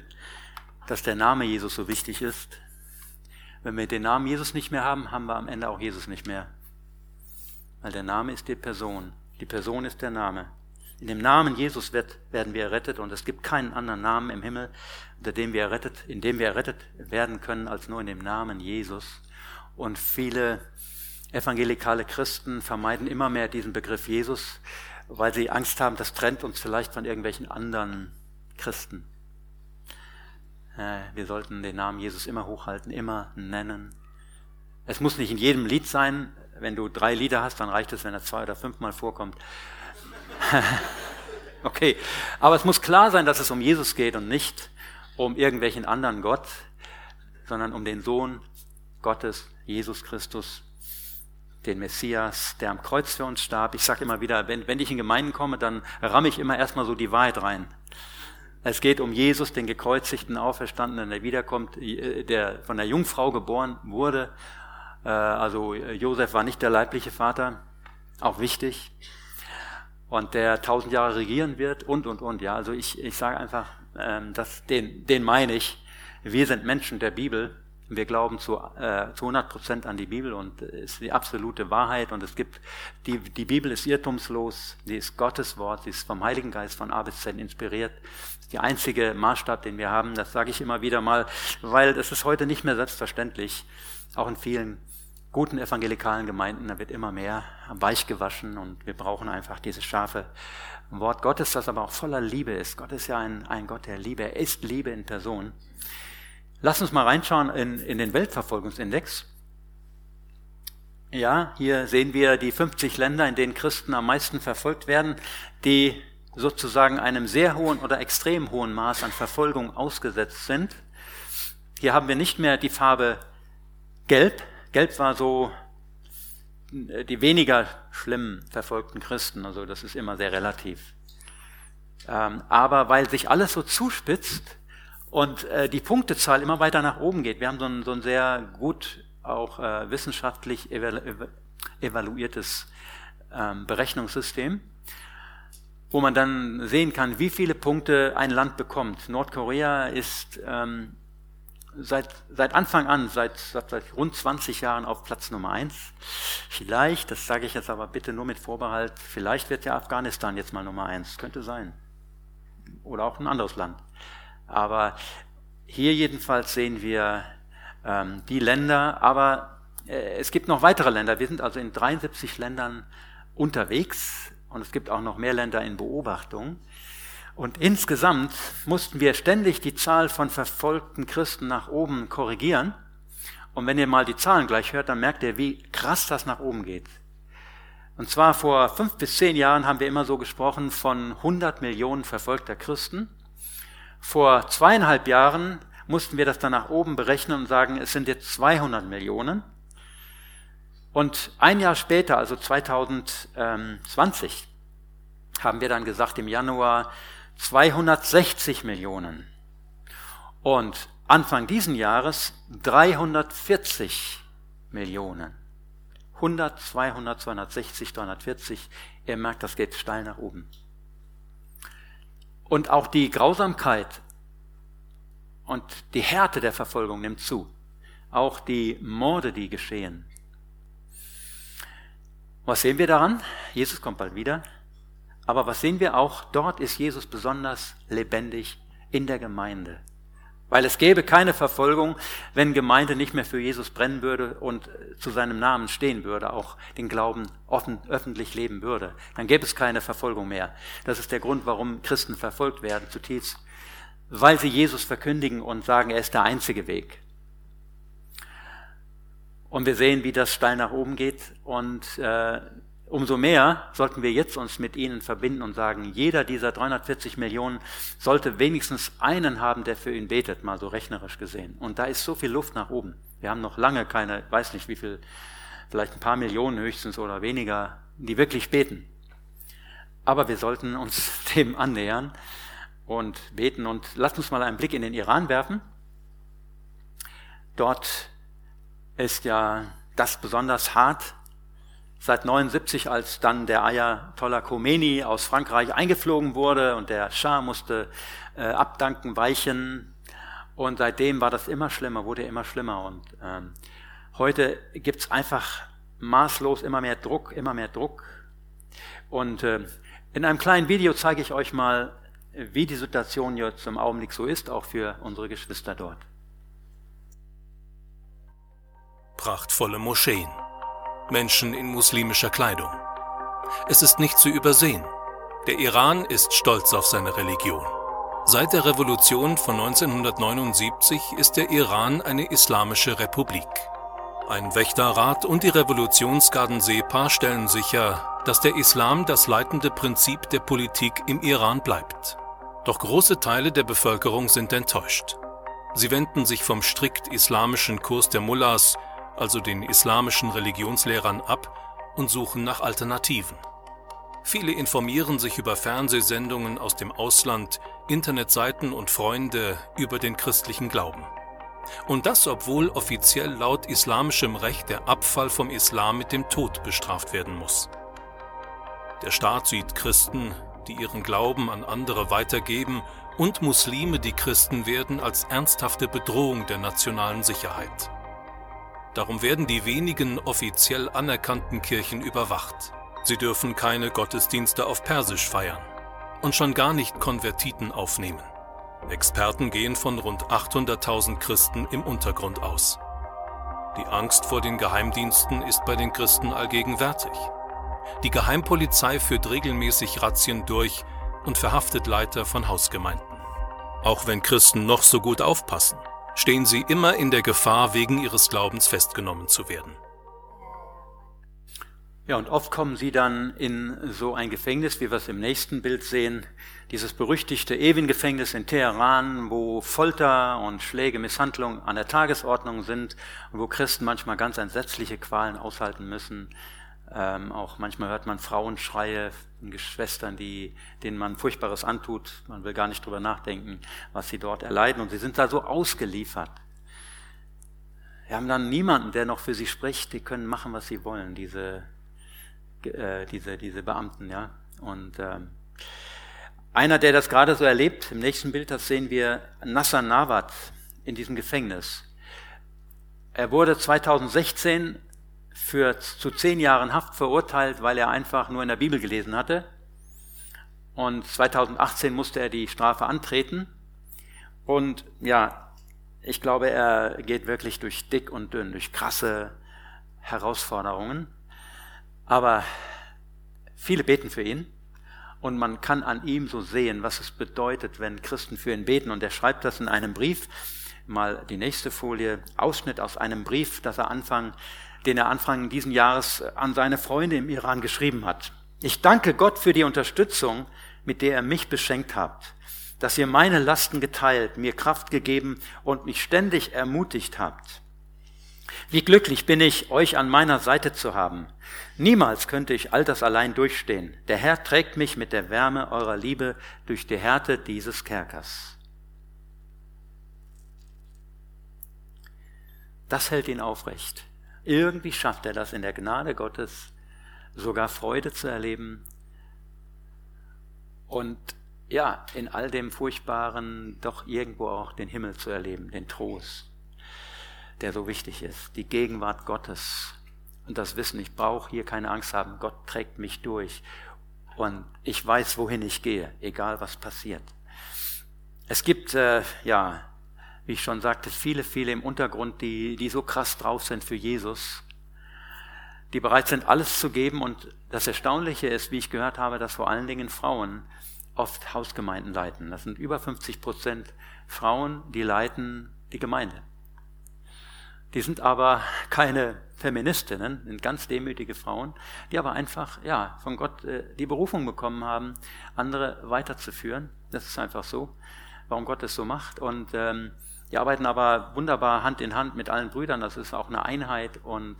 dass der Name Jesus so wichtig ist. Wenn wir den Namen Jesus nicht mehr haben, haben wir am Ende auch Jesus nicht mehr. Weil der Name ist die Person. Die Person ist der Name. In dem Namen Jesus wird, werden wir errettet und es gibt keinen anderen Namen im Himmel, unter dem wir errettet, in dem wir errettet werden können, als nur in dem Namen Jesus. Und viele evangelikale Christen vermeiden immer mehr diesen Begriff Jesus, weil sie Angst haben, das trennt uns vielleicht von irgendwelchen anderen Christen. Äh, wir sollten den Namen Jesus immer hochhalten, immer nennen. Es muss nicht in jedem Lied sein. Wenn du drei Lieder hast, dann reicht es, wenn er zwei oder fünfmal vorkommt. okay, aber es muss klar sein, dass es um Jesus geht und nicht um irgendwelchen anderen Gott, sondern um den Sohn Gottes, Jesus Christus, den Messias, der am Kreuz für uns starb. Ich sage immer wieder, wenn, wenn ich in Gemeinden komme, dann ramme ich immer erstmal so die Wahrheit rein. Es geht um Jesus, den gekreuzigten, auferstandenen, der wiederkommt, äh, der von der Jungfrau geboren wurde. Äh, also Josef war nicht der leibliche Vater, auch wichtig. Und der tausend Jahre regieren wird und, und, und. Ja, also ich, ich sage einfach, ähm, dass den, den meine ich. Wir sind Menschen der Bibel wir glauben zu, äh, zu 100 Prozent an die Bibel und ist die absolute Wahrheit und es gibt, die, die Bibel ist irrtumslos, sie ist Gottes Wort, sie ist vom Heiligen Geist von A inspiriert. Das ist die einzige Maßstab, den wir haben, das sage ich immer wieder mal, weil es ist heute nicht mehr selbstverständlich, auch in vielen guten evangelikalen Gemeinden, da wird immer mehr weich gewaschen und wir brauchen einfach dieses scharfe Wort Gottes, das aber auch voller Liebe ist. Gott ist ja ein, ein Gott der Liebe, er ist Liebe in Person. Lass uns mal reinschauen in, in den Weltverfolgungsindex. Ja, hier sehen wir die 50 Länder, in denen Christen am meisten verfolgt werden, die sozusagen einem sehr hohen oder extrem hohen Maß an Verfolgung ausgesetzt sind. Hier haben wir nicht mehr die Farbe Gelb. Gelb war so äh, die weniger schlimm verfolgten Christen, also das ist immer sehr relativ. Ähm, aber weil sich alles so zuspitzt, und äh, die Punktezahl immer weiter nach oben geht. Wir haben so ein, so ein sehr gut auch äh, wissenschaftlich evalu evaluiertes ähm, Berechnungssystem, wo man dann sehen kann, wie viele Punkte ein Land bekommt. Nordkorea ist ähm, seit, seit Anfang an, seit, seit, seit rund 20 Jahren auf Platz Nummer eins. Vielleicht, das sage ich jetzt aber bitte nur mit Vorbehalt, vielleicht wird ja Afghanistan jetzt mal Nummer eins. Könnte sein. Oder auch ein anderes Land. Aber hier jedenfalls sehen wir ähm, die Länder, aber äh, es gibt noch weitere Länder. Wir sind also in 73 Ländern unterwegs und es gibt auch noch mehr Länder in Beobachtung. Und insgesamt mussten wir ständig die Zahl von verfolgten Christen nach oben korrigieren. Und wenn ihr mal die Zahlen gleich hört, dann merkt ihr, wie krass das nach oben geht. Und zwar vor fünf bis zehn Jahren haben wir immer so gesprochen von 100 Millionen verfolgter Christen. Vor zweieinhalb Jahren mussten wir das dann nach oben berechnen und sagen, es sind jetzt 200 Millionen. Und ein Jahr später, also 2020, haben wir dann gesagt im Januar 260 Millionen. Und Anfang diesen Jahres 340 Millionen. 100, 200, 260, 340. Ihr merkt, das geht steil nach oben. Und auch die Grausamkeit und die Härte der Verfolgung nimmt zu. Auch die Morde, die geschehen. Was sehen wir daran? Jesus kommt bald wieder. Aber was sehen wir auch? Dort ist Jesus besonders lebendig in der Gemeinde. Weil es gäbe keine Verfolgung, wenn Gemeinde nicht mehr für Jesus brennen würde und zu seinem Namen stehen würde, auch den Glauben offen, öffentlich leben würde. Dann gäbe es keine Verfolgung mehr. Das ist der Grund, warum Christen verfolgt werden zutiefst. Weil sie Jesus verkündigen und sagen, er ist der einzige Weg. Und wir sehen, wie das steil nach oben geht und äh, Umso mehr sollten wir jetzt uns mit ihnen verbinden und sagen, jeder dieser 340 Millionen sollte wenigstens einen haben, der für ihn betet, mal so rechnerisch gesehen. Und da ist so viel Luft nach oben. Wir haben noch lange keine, weiß nicht wie viel, vielleicht ein paar Millionen höchstens oder weniger, die wirklich beten. Aber wir sollten uns dem annähern und beten. Und lasst uns mal einen Blick in den Iran werfen. Dort ist ja das besonders hart seit 79, als dann der Ayatollah Khomeini aus Frankreich eingeflogen wurde und der Schah musste äh, abdanken, weichen. Und seitdem war das immer schlimmer, wurde immer schlimmer. Und ähm, heute gibt's einfach maßlos immer mehr Druck, immer mehr Druck. Und äh, In einem kleinen Video zeige ich euch mal, wie die Situation jetzt im Augenblick so ist, auch für unsere Geschwister dort. Prachtvolle Moscheen. Menschen in muslimischer Kleidung. Es ist nicht zu übersehen. Der Iran ist stolz auf seine Religion. Seit der Revolution von 1979 ist der Iran eine islamische Republik. Ein Wächterrat und die Revolutionsgarden SEPA stellen sicher, dass der Islam das leitende Prinzip der Politik im Iran bleibt. Doch große Teile der Bevölkerung sind enttäuscht. Sie wenden sich vom strikt islamischen Kurs der Mullahs, also den islamischen Religionslehrern, ab und suchen nach Alternativen. Viele informieren sich über Fernsehsendungen aus dem Ausland, Internetseiten und Freunde über den christlichen Glauben. Und das, obwohl offiziell laut islamischem Recht der Abfall vom Islam mit dem Tod bestraft werden muss. Der Staat sieht Christen, die ihren Glauben an andere weitergeben, und Muslime, die Christen werden, als ernsthafte Bedrohung der nationalen Sicherheit. Darum werden die wenigen offiziell anerkannten Kirchen überwacht. Sie dürfen keine Gottesdienste auf Persisch feiern und schon gar nicht Konvertiten aufnehmen. Experten gehen von rund 800.000 Christen im Untergrund aus. Die Angst vor den Geheimdiensten ist bei den Christen allgegenwärtig. Die Geheimpolizei führt regelmäßig Razzien durch und verhaftet Leiter von Hausgemeinden. Auch wenn Christen noch so gut aufpassen, stehen sie immer in der Gefahr, wegen ihres Glaubens festgenommen zu werden. Ja, und oft kommen sie dann in so ein Gefängnis, wie wir es im nächsten Bild sehen, dieses berüchtigte Ewin-Gefängnis in Teheran, wo Folter und Schläge, Misshandlung an der Tagesordnung sind und wo Christen manchmal ganz entsetzliche Qualen aushalten müssen. Ähm, auch manchmal hört man Frauenschreie von Geschwistern, die, denen man Furchtbares antut. Man will gar nicht drüber nachdenken, was sie dort erleiden. Und sie sind da so ausgeliefert. Wir haben dann niemanden, der noch für sie spricht. Die können machen, was sie wollen, diese äh, diese, diese Beamten, ja. Und ähm, einer, der das gerade so erlebt, im nächsten Bild, das sehen wir Nasser Nawat in diesem Gefängnis. Er wurde 2016 für zu zehn Jahren Haft verurteilt, weil er einfach nur in der Bibel gelesen hatte. Und 2018 musste er die Strafe antreten. Und ja, ich glaube, er geht wirklich durch dick und dünn, durch krasse Herausforderungen. Aber viele beten für ihn und man kann an ihm so sehen, was es bedeutet, wenn Christen für ihn beten. Und er schreibt das in einem Brief, mal die nächste Folie, Ausschnitt aus einem Brief, das er Anfang, den er Anfang diesen Jahres an seine Freunde im Iran geschrieben hat. Ich danke Gott für die Unterstützung, mit der ihr mich beschenkt habt, dass ihr meine Lasten geteilt, mir Kraft gegeben und mich ständig ermutigt habt. Wie glücklich bin ich, euch an meiner Seite zu haben. Niemals könnte ich all das allein durchstehen. Der Herr trägt mich mit der Wärme eurer Liebe durch die Härte dieses Kerkers. Das hält ihn aufrecht. Irgendwie schafft er das in der Gnade Gottes, sogar Freude zu erleben und ja, in all dem Furchtbaren doch irgendwo auch den Himmel zu erleben, den Trost der so wichtig ist. Die Gegenwart Gottes und das Wissen, ich brauche hier keine Angst haben, Gott trägt mich durch und ich weiß, wohin ich gehe, egal was passiert. Es gibt, äh, ja, wie ich schon sagte, viele, viele im Untergrund, die, die so krass drauf sind für Jesus, die bereit sind, alles zu geben. Und das Erstaunliche ist, wie ich gehört habe, dass vor allen Dingen Frauen oft Hausgemeinden leiten. Das sind über 50 Prozent Frauen, die leiten die Gemeinde. Die sind aber keine Feministinnen, sind ganz demütige Frauen, die aber einfach ja, von Gott äh, die Berufung bekommen haben, andere weiterzuführen. Das ist einfach so, warum Gott es so macht. Und ähm, die arbeiten aber wunderbar Hand in Hand mit allen Brüdern, das ist auch eine Einheit. Und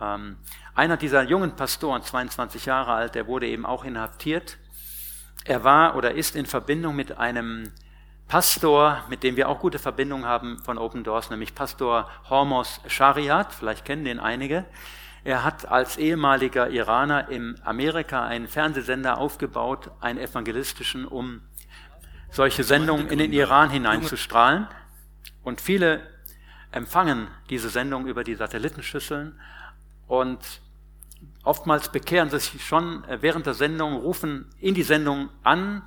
ähm, einer dieser jungen Pastoren, 22 Jahre alt, der wurde eben auch inhaftiert. Er war oder ist in Verbindung mit einem Pastor, mit dem wir auch gute Verbindungen haben von Open Doors, nämlich Pastor Hormos Shariat, vielleicht kennen den einige. Er hat als ehemaliger Iraner in Amerika einen Fernsehsender aufgebaut, einen evangelistischen, um solche Sendungen in den Iran hineinzustrahlen. Und viele empfangen diese Sendung über die Satellitenschüsseln und oftmals bekehren sich schon äh, während der Sendung, rufen in die Sendung an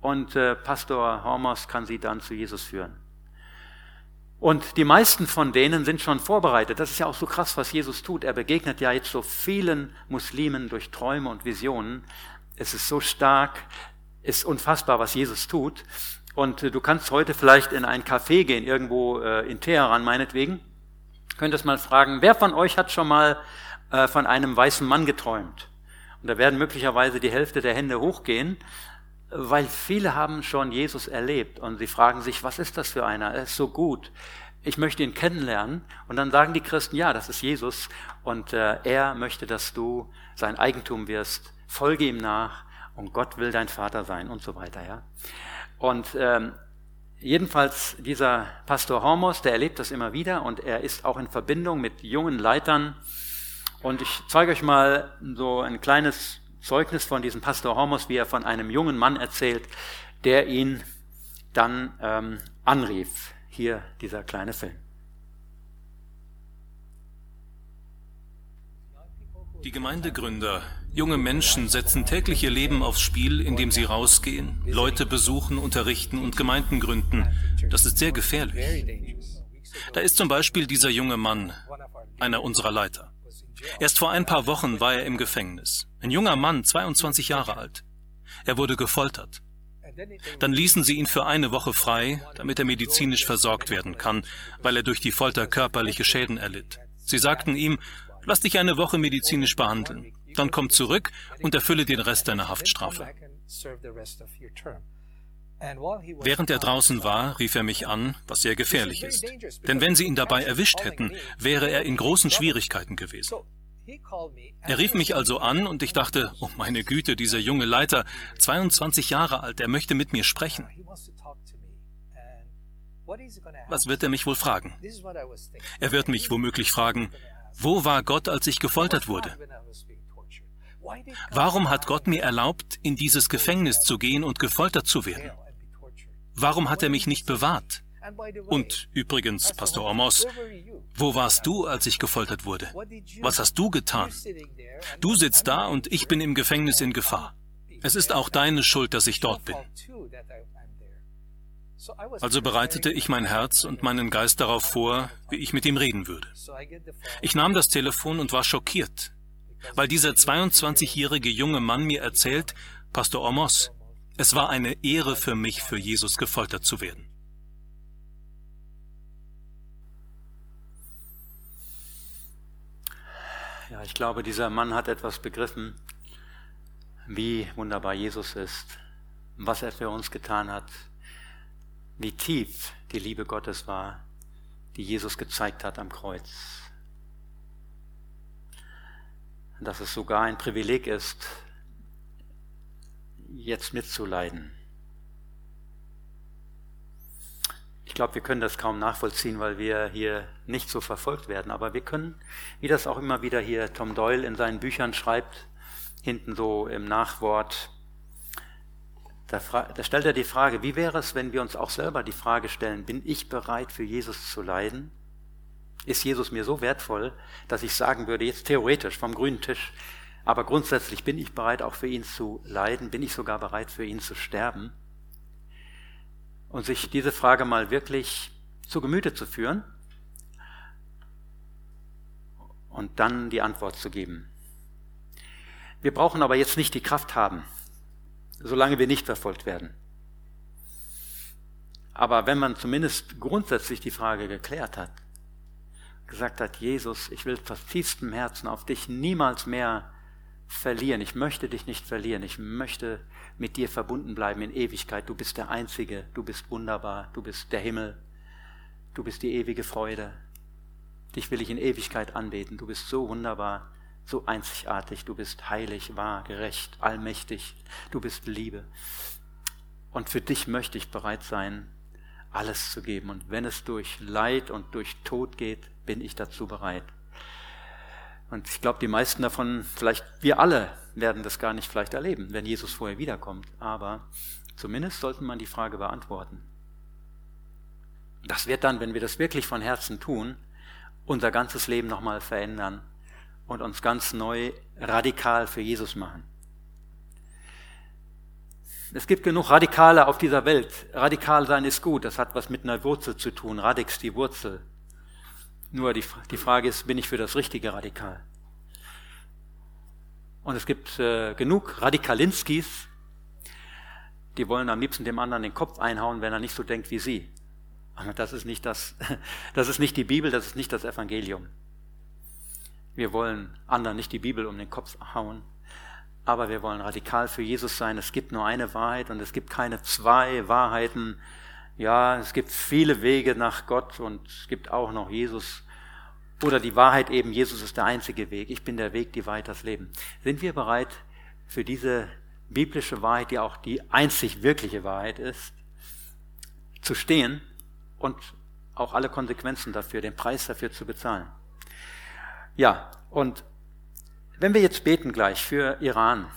und äh, Pastor Hormos kann sie dann zu Jesus führen. Und die meisten von denen sind schon vorbereitet. Das ist ja auch so krass, was Jesus tut. Er begegnet ja jetzt so vielen Muslimen durch Träume und Visionen. Es ist so stark, ist unfassbar, was Jesus tut. Und äh, du kannst heute vielleicht in ein Café gehen, irgendwo äh, in Teheran meinetwegen. Könntest mal fragen, wer von euch hat schon mal äh, von einem weißen Mann geträumt? Und da werden möglicherweise die Hälfte der Hände hochgehen weil viele haben schon Jesus erlebt und sie fragen sich, was ist das für einer? Er ist so gut. Ich möchte ihn kennenlernen. Und dann sagen die Christen, ja, das ist Jesus und er möchte, dass du sein Eigentum wirst. Folge ihm nach und Gott will dein Vater sein und so weiter. Ja. Und ähm, jedenfalls dieser Pastor Hormos, der erlebt das immer wieder und er ist auch in Verbindung mit jungen Leitern. Und ich zeige euch mal so ein kleines Zeugnis von diesem Pastor Hormos, wie er von einem jungen Mann erzählt, der ihn dann ähm, anrief. Hier dieser kleine Film. Die Gemeindegründer, junge Menschen setzen täglich ihr Leben aufs Spiel, indem sie rausgehen, Leute besuchen, unterrichten und Gemeinden gründen. Das ist sehr gefährlich. Da ist zum Beispiel dieser junge Mann, einer unserer Leiter. Erst vor ein paar Wochen war er im Gefängnis. Ein junger Mann, 22 Jahre alt. Er wurde gefoltert. Dann ließen sie ihn für eine Woche frei, damit er medizinisch versorgt werden kann, weil er durch die Folter körperliche Schäden erlitt. Sie sagten ihm, lass dich eine Woche medizinisch behandeln. Dann komm zurück und erfülle den Rest deiner Haftstrafe. Während er draußen war, rief er mich an, was sehr gefährlich ist. Denn wenn sie ihn dabei erwischt hätten, wäre er in großen Schwierigkeiten gewesen. Er rief mich also an und ich dachte, oh meine Güte, dieser junge Leiter, 22 Jahre alt, er möchte mit mir sprechen. Was wird er mich wohl fragen? Er wird mich womöglich fragen, wo war Gott, als ich gefoltert wurde? Warum hat Gott mir erlaubt, in dieses Gefängnis zu gehen und gefoltert zu werden? Warum hat er mich nicht bewahrt? Und übrigens, Pastor Amos, wo warst du, als ich gefoltert wurde? Was hast du getan? Du sitzt da und ich bin im Gefängnis in Gefahr. Es ist auch deine Schuld, dass ich dort bin. Also bereitete ich mein Herz und meinen Geist darauf vor, wie ich mit ihm reden würde. Ich nahm das Telefon und war schockiert, weil dieser 22-jährige junge Mann mir erzählt, Pastor Amos, es war eine Ehre für mich, für Jesus gefoltert zu werden. Ja, ich glaube, dieser Mann hat etwas begriffen, wie wunderbar Jesus ist, was er für uns getan hat, wie tief die Liebe Gottes war, die Jesus gezeigt hat am Kreuz. Dass es sogar ein Privileg ist, jetzt mitzuleiden. Ich glaube, wir können das kaum nachvollziehen, weil wir hier nicht so verfolgt werden. Aber wir können, wie das auch immer wieder hier Tom Doyle in seinen Büchern schreibt, hinten so im Nachwort, da, da stellt er die Frage, wie wäre es, wenn wir uns auch selber die Frage stellen, bin ich bereit für Jesus zu leiden? Ist Jesus mir so wertvoll, dass ich sagen würde, jetzt theoretisch vom grünen Tisch, aber grundsätzlich bin ich bereit, auch für ihn zu leiden, bin ich sogar bereit, für ihn zu sterben. Und sich diese Frage mal wirklich zu Gemüte zu führen und dann die Antwort zu geben. Wir brauchen aber jetzt nicht die Kraft haben, solange wir nicht verfolgt werden. Aber wenn man zumindest grundsätzlich die Frage geklärt hat, gesagt hat, Jesus, ich will aus tiefstem Herzen auf dich niemals mehr verlieren. Ich möchte dich nicht verlieren. Ich möchte mit dir verbunden bleiben in Ewigkeit. Du bist der Einzige. Du bist wunderbar. Du bist der Himmel. Du bist die ewige Freude. Dich will ich in Ewigkeit anbeten. Du bist so wunderbar, so einzigartig. Du bist heilig, wahr, gerecht, allmächtig. Du bist Liebe. Und für dich möchte ich bereit sein, alles zu geben. Und wenn es durch Leid und durch Tod geht, bin ich dazu bereit. Und ich glaube, die meisten davon, vielleicht wir alle, werden das gar nicht vielleicht erleben, wenn Jesus vorher wiederkommt. Aber zumindest sollte man die Frage beantworten. Das wird dann, wenn wir das wirklich von Herzen tun, unser ganzes Leben nochmal verändern und uns ganz neu radikal für Jesus machen. Es gibt genug Radikale auf dieser Welt. Radikal sein ist gut, das hat was mit einer Wurzel zu tun. Radix, die Wurzel. Nur die, die Frage ist, bin ich für das richtige Radikal? Und es gibt äh, genug Radikalinskis, die wollen am liebsten dem anderen den Kopf einhauen, wenn er nicht so denkt wie sie. Aber das ist nicht das, das ist nicht die Bibel, das ist nicht das Evangelium. Wir wollen anderen nicht die Bibel um den Kopf hauen, aber wir wollen radikal für Jesus sein. Es gibt nur eine Wahrheit und es gibt keine zwei Wahrheiten. Ja, es gibt viele Wege nach Gott und es gibt auch noch Jesus. Oder die Wahrheit eben, Jesus ist der einzige Weg. Ich bin der Weg, die Wahrheit, das Leben. Sind wir bereit für diese biblische Wahrheit, die auch die einzig wirkliche Wahrheit ist, zu stehen und auch alle Konsequenzen dafür, den Preis dafür zu bezahlen? Ja, und wenn wir jetzt beten gleich für Iran,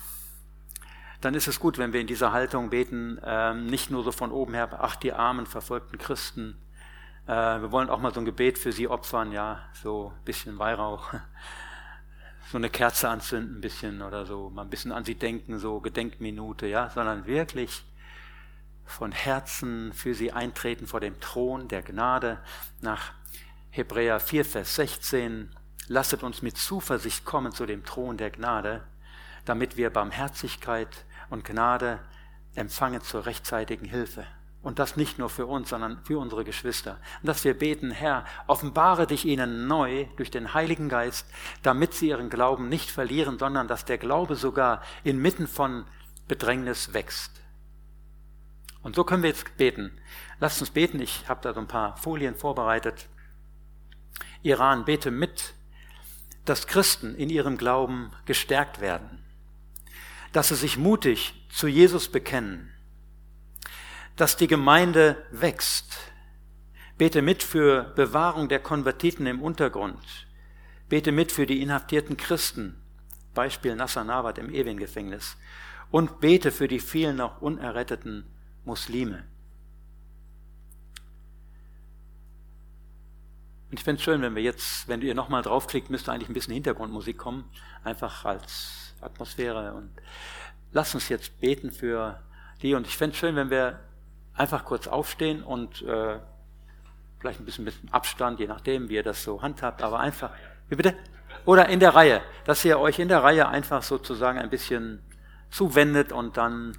dann ist es gut, wenn wir in dieser Haltung beten, ähm, nicht nur so von oben her, ach, die armen, verfolgten Christen. Äh, wir wollen auch mal so ein Gebet für sie opfern, ja, so ein bisschen Weihrauch, so eine Kerze anzünden, ein bisschen oder so, mal ein bisschen an sie denken, so Gedenkminute, ja, sondern wirklich von Herzen für sie eintreten vor dem Thron der Gnade nach Hebräer 4, Vers 16 lasset uns mit Zuversicht kommen zu dem Thron der Gnade, damit wir Barmherzigkeit und Gnade empfangen zur rechtzeitigen Hilfe. Und das nicht nur für uns, sondern für unsere Geschwister. Und dass wir beten, Herr, offenbare dich ihnen neu durch den Heiligen Geist, damit sie ihren Glauben nicht verlieren, sondern dass der Glaube sogar inmitten von Bedrängnis wächst. Und so können wir jetzt beten. Lasst uns beten. Ich habe da so ein paar Folien vorbereitet. Iran, bete mit dass Christen in ihrem Glauben gestärkt werden, dass sie sich mutig zu Jesus bekennen, dass die Gemeinde wächst. Bete mit für Bewahrung der Konvertiten im Untergrund. Bete mit für die inhaftierten Christen, Beispiel Nasser Nawat im ewigen Gefängnis. Und bete für die vielen noch unerretteten Muslime. Und ich fände es schön, wenn wir jetzt, wenn ihr nochmal draufklickt, müsste eigentlich ein bisschen Hintergrundmusik kommen, einfach als Atmosphäre. Und lasst uns jetzt beten für die. Und ich fände es schön, wenn wir einfach kurz aufstehen und äh, vielleicht ein bisschen mit Abstand, je nachdem, wie ihr das so handhabt, aber einfach, wie bitte? Oder in der Reihe, dass ihr euch in der Reihe einfach sozusagen ein bisschen zuwendet und dann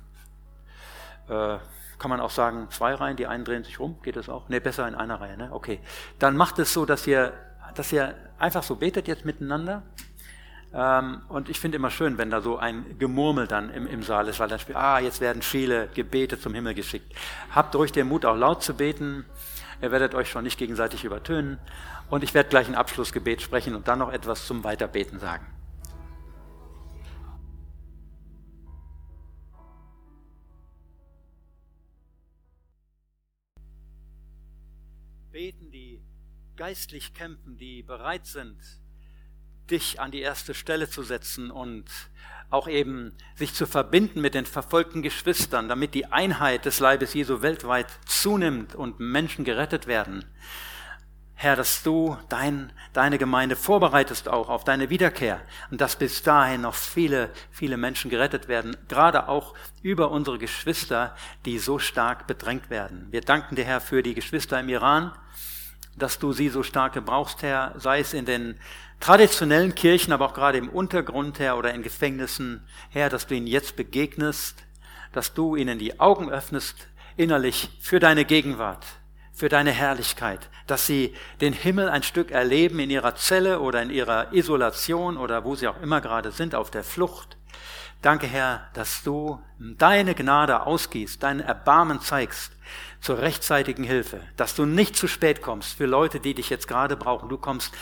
äh, kann man auch sagen, zwei Reihen, die einen drehen sich rum, geht das auch? Ne, besser in einer Reihe, ne? Okay. Dann macht es so, dass ihr, dass ihr einfach so betet jetzt miteinander. Ähm, und ich finde immer schön, wenn da so ein Gemurmel dann im, im Saal ist, weil dann spielt, ah, jetzt werden viele Gebete zum Himmel geschickt. Habt ruhig den Mut, auch laut zu beten. Ihr werdet euch schon nicht gegenseitig übertönen. Und ich werde gleich ein Abschlussgebet sprechen und dann noch etwas zum Weiterbeten sagen. Geistlich kämpfen, die bereit sind, dich an die erste Stelle zu setzen und auch eben sich zu verbinden mit den verfolgten Geschwistern, damit die Einheit des Leibes Jesu weltweit zunimmt und Menschen gerettet werden. Herr, dass du dein, deine Gemeinde vorbereitest auch auf deine Wiederkehr und dass bis dahin noch viele, viele Menschen gerettet werden, gerade auch über unsere Geschwister, die so stark bedrängt werden. Wir danken dir, Herr, für die Geschwister im Iran, dass du sie so stark gebrauchst, Herr, sei es in den traditionellen Kirchen, aber auch gerade im Untergrund, Herr, oder in Gefängnissen, Herr, dass du ihnen jetzt begegnest, dass du ihnen die Augen öffnest innerlich für deine Gegenwart für deine Herrlichkeit, dass sie den Himmel ein Stück erleben in ihrer Zelle oder in ihrer Isolation oder wo sie auch immer gerade sind, auf der Flucht. Danke, Herr, dass du deine Gnade ausgießt, dein Erbarmen zeigst zur rechtzeitigen Hilfe, dass du nicht zu spät kommst für Leute, die dich jetzt gerade brauchen. Du kommst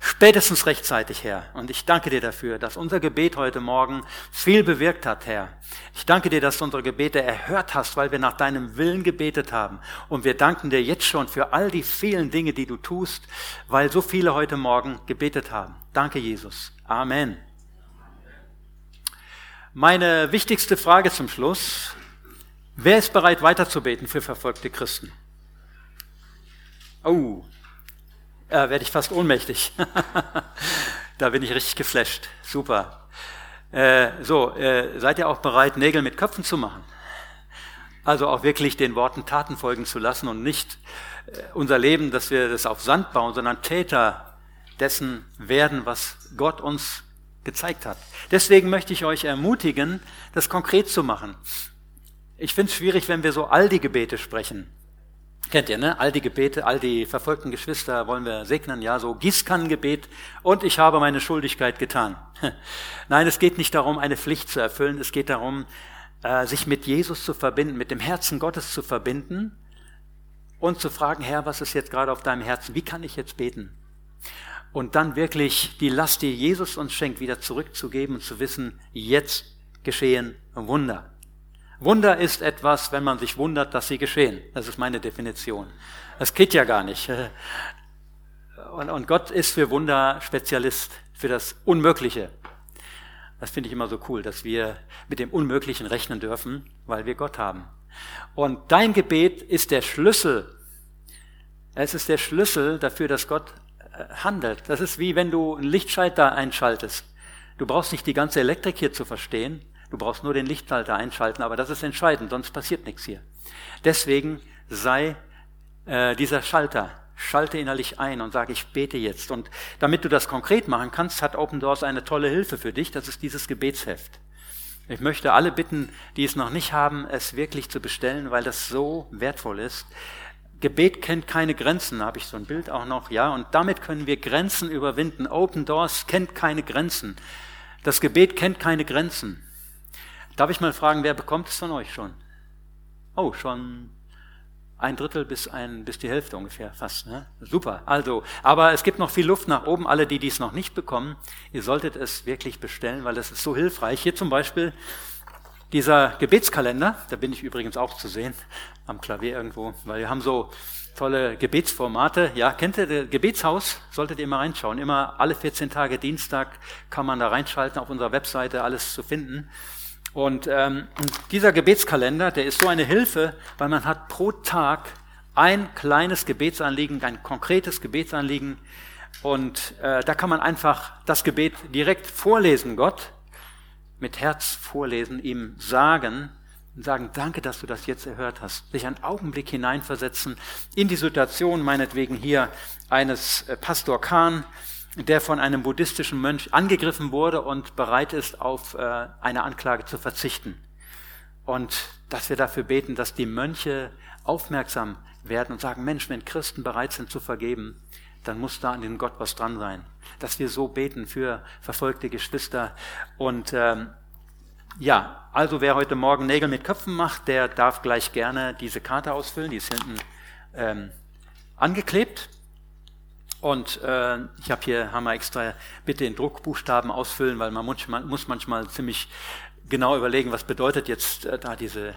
spätestens rechtzeitig, Herr. Und ich danke dir dafür, dass unser Gebet heute Morgen viel bewirkt hat, Herr. Ich danke dir, dass du unsere Gebete erhört hast, weil wir nach deinem Willen gebetet haben. Und wir danken dir jetzt schon für all die vielen Dinge, die du tust, weil so viele heute Morgen gebetet haben. Danke, Jesus. Amen. Meine wichtigste Frage zum Schluss. Wer ist bereit weiterzubeten für verfolgte Christen? Oh, äh, werde ich fast ohnmächtig. Da bin ich richtig geflasht. Super. Äh, so, äh, seid ihr auch bereit, Nägel mit Köpfen zu machen? Also auch wirklich den Worten Taten folgen zu lassen und nicht äh, unser Leben, dass wir das auf Sand bauen, sondern Täter dessen werden, was Gott uns gezeigt hat. Deswegen möchte ich euch ermutigen, das konkret zu machen. Ich finde es schwierig, wenn wir so all die Gebete sprechen. Kennt ihr, ne? All die Gebete, all die verfolgten Geschwister wollen wir segnen, ja, so Gießkannengebet und ich habe meine Schuldigkeit getan. Nein, es geht nicht darum, eine Pflicht zu erfüllen, es geht darum, äh, sich mit Jesus zu verbinden, mit dem Herzen Gottes zu verbinden und zu fragen, Herr, was ist jetzt gerade auf deinem Herzen? Wie kann ich jetzt beten? Und dann wirklich die Last, die Jesus uns schenkt, wieder zurückzugeben und zu wissen, jetzt geschehen Wunder. Wunder ist etwas, wenn man sich wundert, dass sie geschehen. Das ist meine Definition. Das geht ja gar nicht. Und, und Gott ist für Wunder Spezialist, für das Unmögliche. Das finde ich immer so cool, dass wir mit dem Unmöglichen rechnen dürfen, weil wir Gott haben. Und dein Gebet ist der Schlüssel. Es ist der Schlüssel dafür, dass Gott äh, handelt. Das ist wie wenn du einen Lichtschalter einschaltest. Du brauchst nicht die ganze Elektrik hier zu verstehen. Du brauchst nur den Lichtschalter einschalten, aber das ist entscheidend, sonst passiert nichts hier. Deswegen sei äh, dieser Schalter Schalte innerlich ein und sage, ich bete jetzt. Und damit du das konkret machen kannst, hat Open Doors eine tolle Hilfe für dich. Das ist dieses Gebetsheft. Ich möchte alle bitten, die es noch nicht haben, es wirklich zu bestellen, weil das so wertvoll ist. Gebet kennt keine Grenzen, da habe ich so ein Bild auch noch, ja, und damit können wir Grenzen überwinden. Open Doors kennt keine Grenzen. Das Gebet kennt keine Grenzen. Darf ich mal fragen, wer bekommt es von euch schon? Oh, schon ein Drittel bis, ein, bis die Hälfte ungefähr fast. Ne? Super. Also, aber es gibt noch viel Luft nach oben. Alle, die dies noch nicht bekommen, ihr solltet es wirklich bestellen, weil es ist so hilfreich. Hier zum Beispiel dieser Gebetskalender, da bin ich übrigens auch zu sehen, am Klavier irgendwo, weil wir haben so tolle Gebetsformate. Ja, kennt ihr das Gebetshaus? Solltet ihr mal reinschauen. Immer alle 14 Tage Dienstag kann man da reinschalten, auf unserer Webseite alles zu finden. Und ähm, dieser Gebetskalender, der ist so eine Hilfe, weil man hat pro Tag ein kleines Gebetsanliegen, ein konkretes Gebetsanliegen. Und äh, da kann man einfach das Gebet direkt vorlesen, Gott, mit Herz vorlesen, ihm sagen sagen, danke, dass du das jetzt erhört hast. Sich einen Augenblick hineinversetzen in die Situation, meinetwegen hier eines äh, Pastor Kahn, der von einem buddhistischen Mönch angegriffen wurde und bereit ist, auf äh, eine Anklage zu verzichten. Und dass wir dafür beten, dass die Mönche aufmerksam werden und sagen, Mensch, wenn Christen bereit sind zu vergeben, dann muss da an dem Gott was dran sein. Dass wir so beten für verfolgte Geschwister. Und ähm, ja, also wer heute Morgen Nägel mit Köpfen macht, der darf gleich gerne diese Karte ausfüllen. Die ist hinten ähm, angeklebt. Und äh, ich habe hier, wir extra, bitte in Druckbuchstaben ausfüllen, weil man manchmal, muss manchmal ziemlich genau überlegen, was bedeutet jetzt äh, da diese,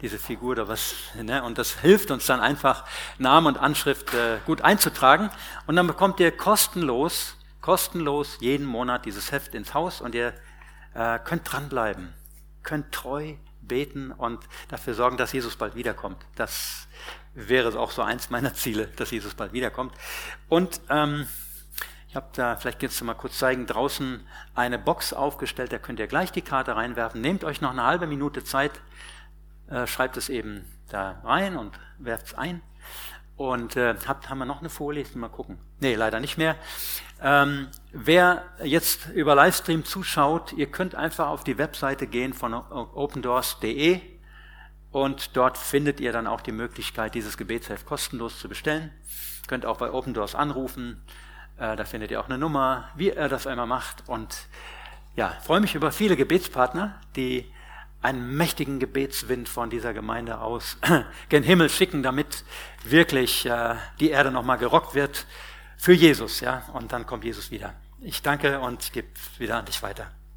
diese Figur oder was. Ne? Und das hilft uns dann einfach, Name und Anschrift äh, gut einzutragen. Und dann bekommt ihr kostenlos, kostenlos jeden Monat dieses Heft ins Haus und ihr äh, könnt dranbleiben, könnt treu beten und dafür sorgen, dass Jesus bald wiederkommt. Das wäre auch so eins meiner Ziele, dass Jesus bald wiederkommt. Und ähm, ich habe da, vielleicht jetzt mal kurz zeigen, draußen eine Box aufgestellt, da könnt ihr gleich die Karte reinwerfen. Nehmt euch noch eine halbe Minute Zeit, äh, schreibt es eben da rein und werft es ein. Und äh, habt, haben wir noch eine Folie? Mal gucken. Nee, leider nicht mehr. Ähm, wer jetzt über Livestream zuschaut, ihr könnt einfach auf die Webseite gehen von opendoors.de und dort findet ihr dann auch die Möglichkeit, dieses Gebetsheft kostenlos zu bestellen. Könnt auch bei Open Doors anrufen. Äh, da findet ihr auch eine Nummer, wie er das einmal macht. Und ja, freue mich über viele Gebetspartner, die einen mächtigen Gebetswind von dieser Gemeinde aus gen Himmel schicken, damit wirklich äh, die Erde nochmal gerockt wird für Jesus. Ja, und dann kommt Jesus wieder. Ich danke und gebe wieder an dich weiter.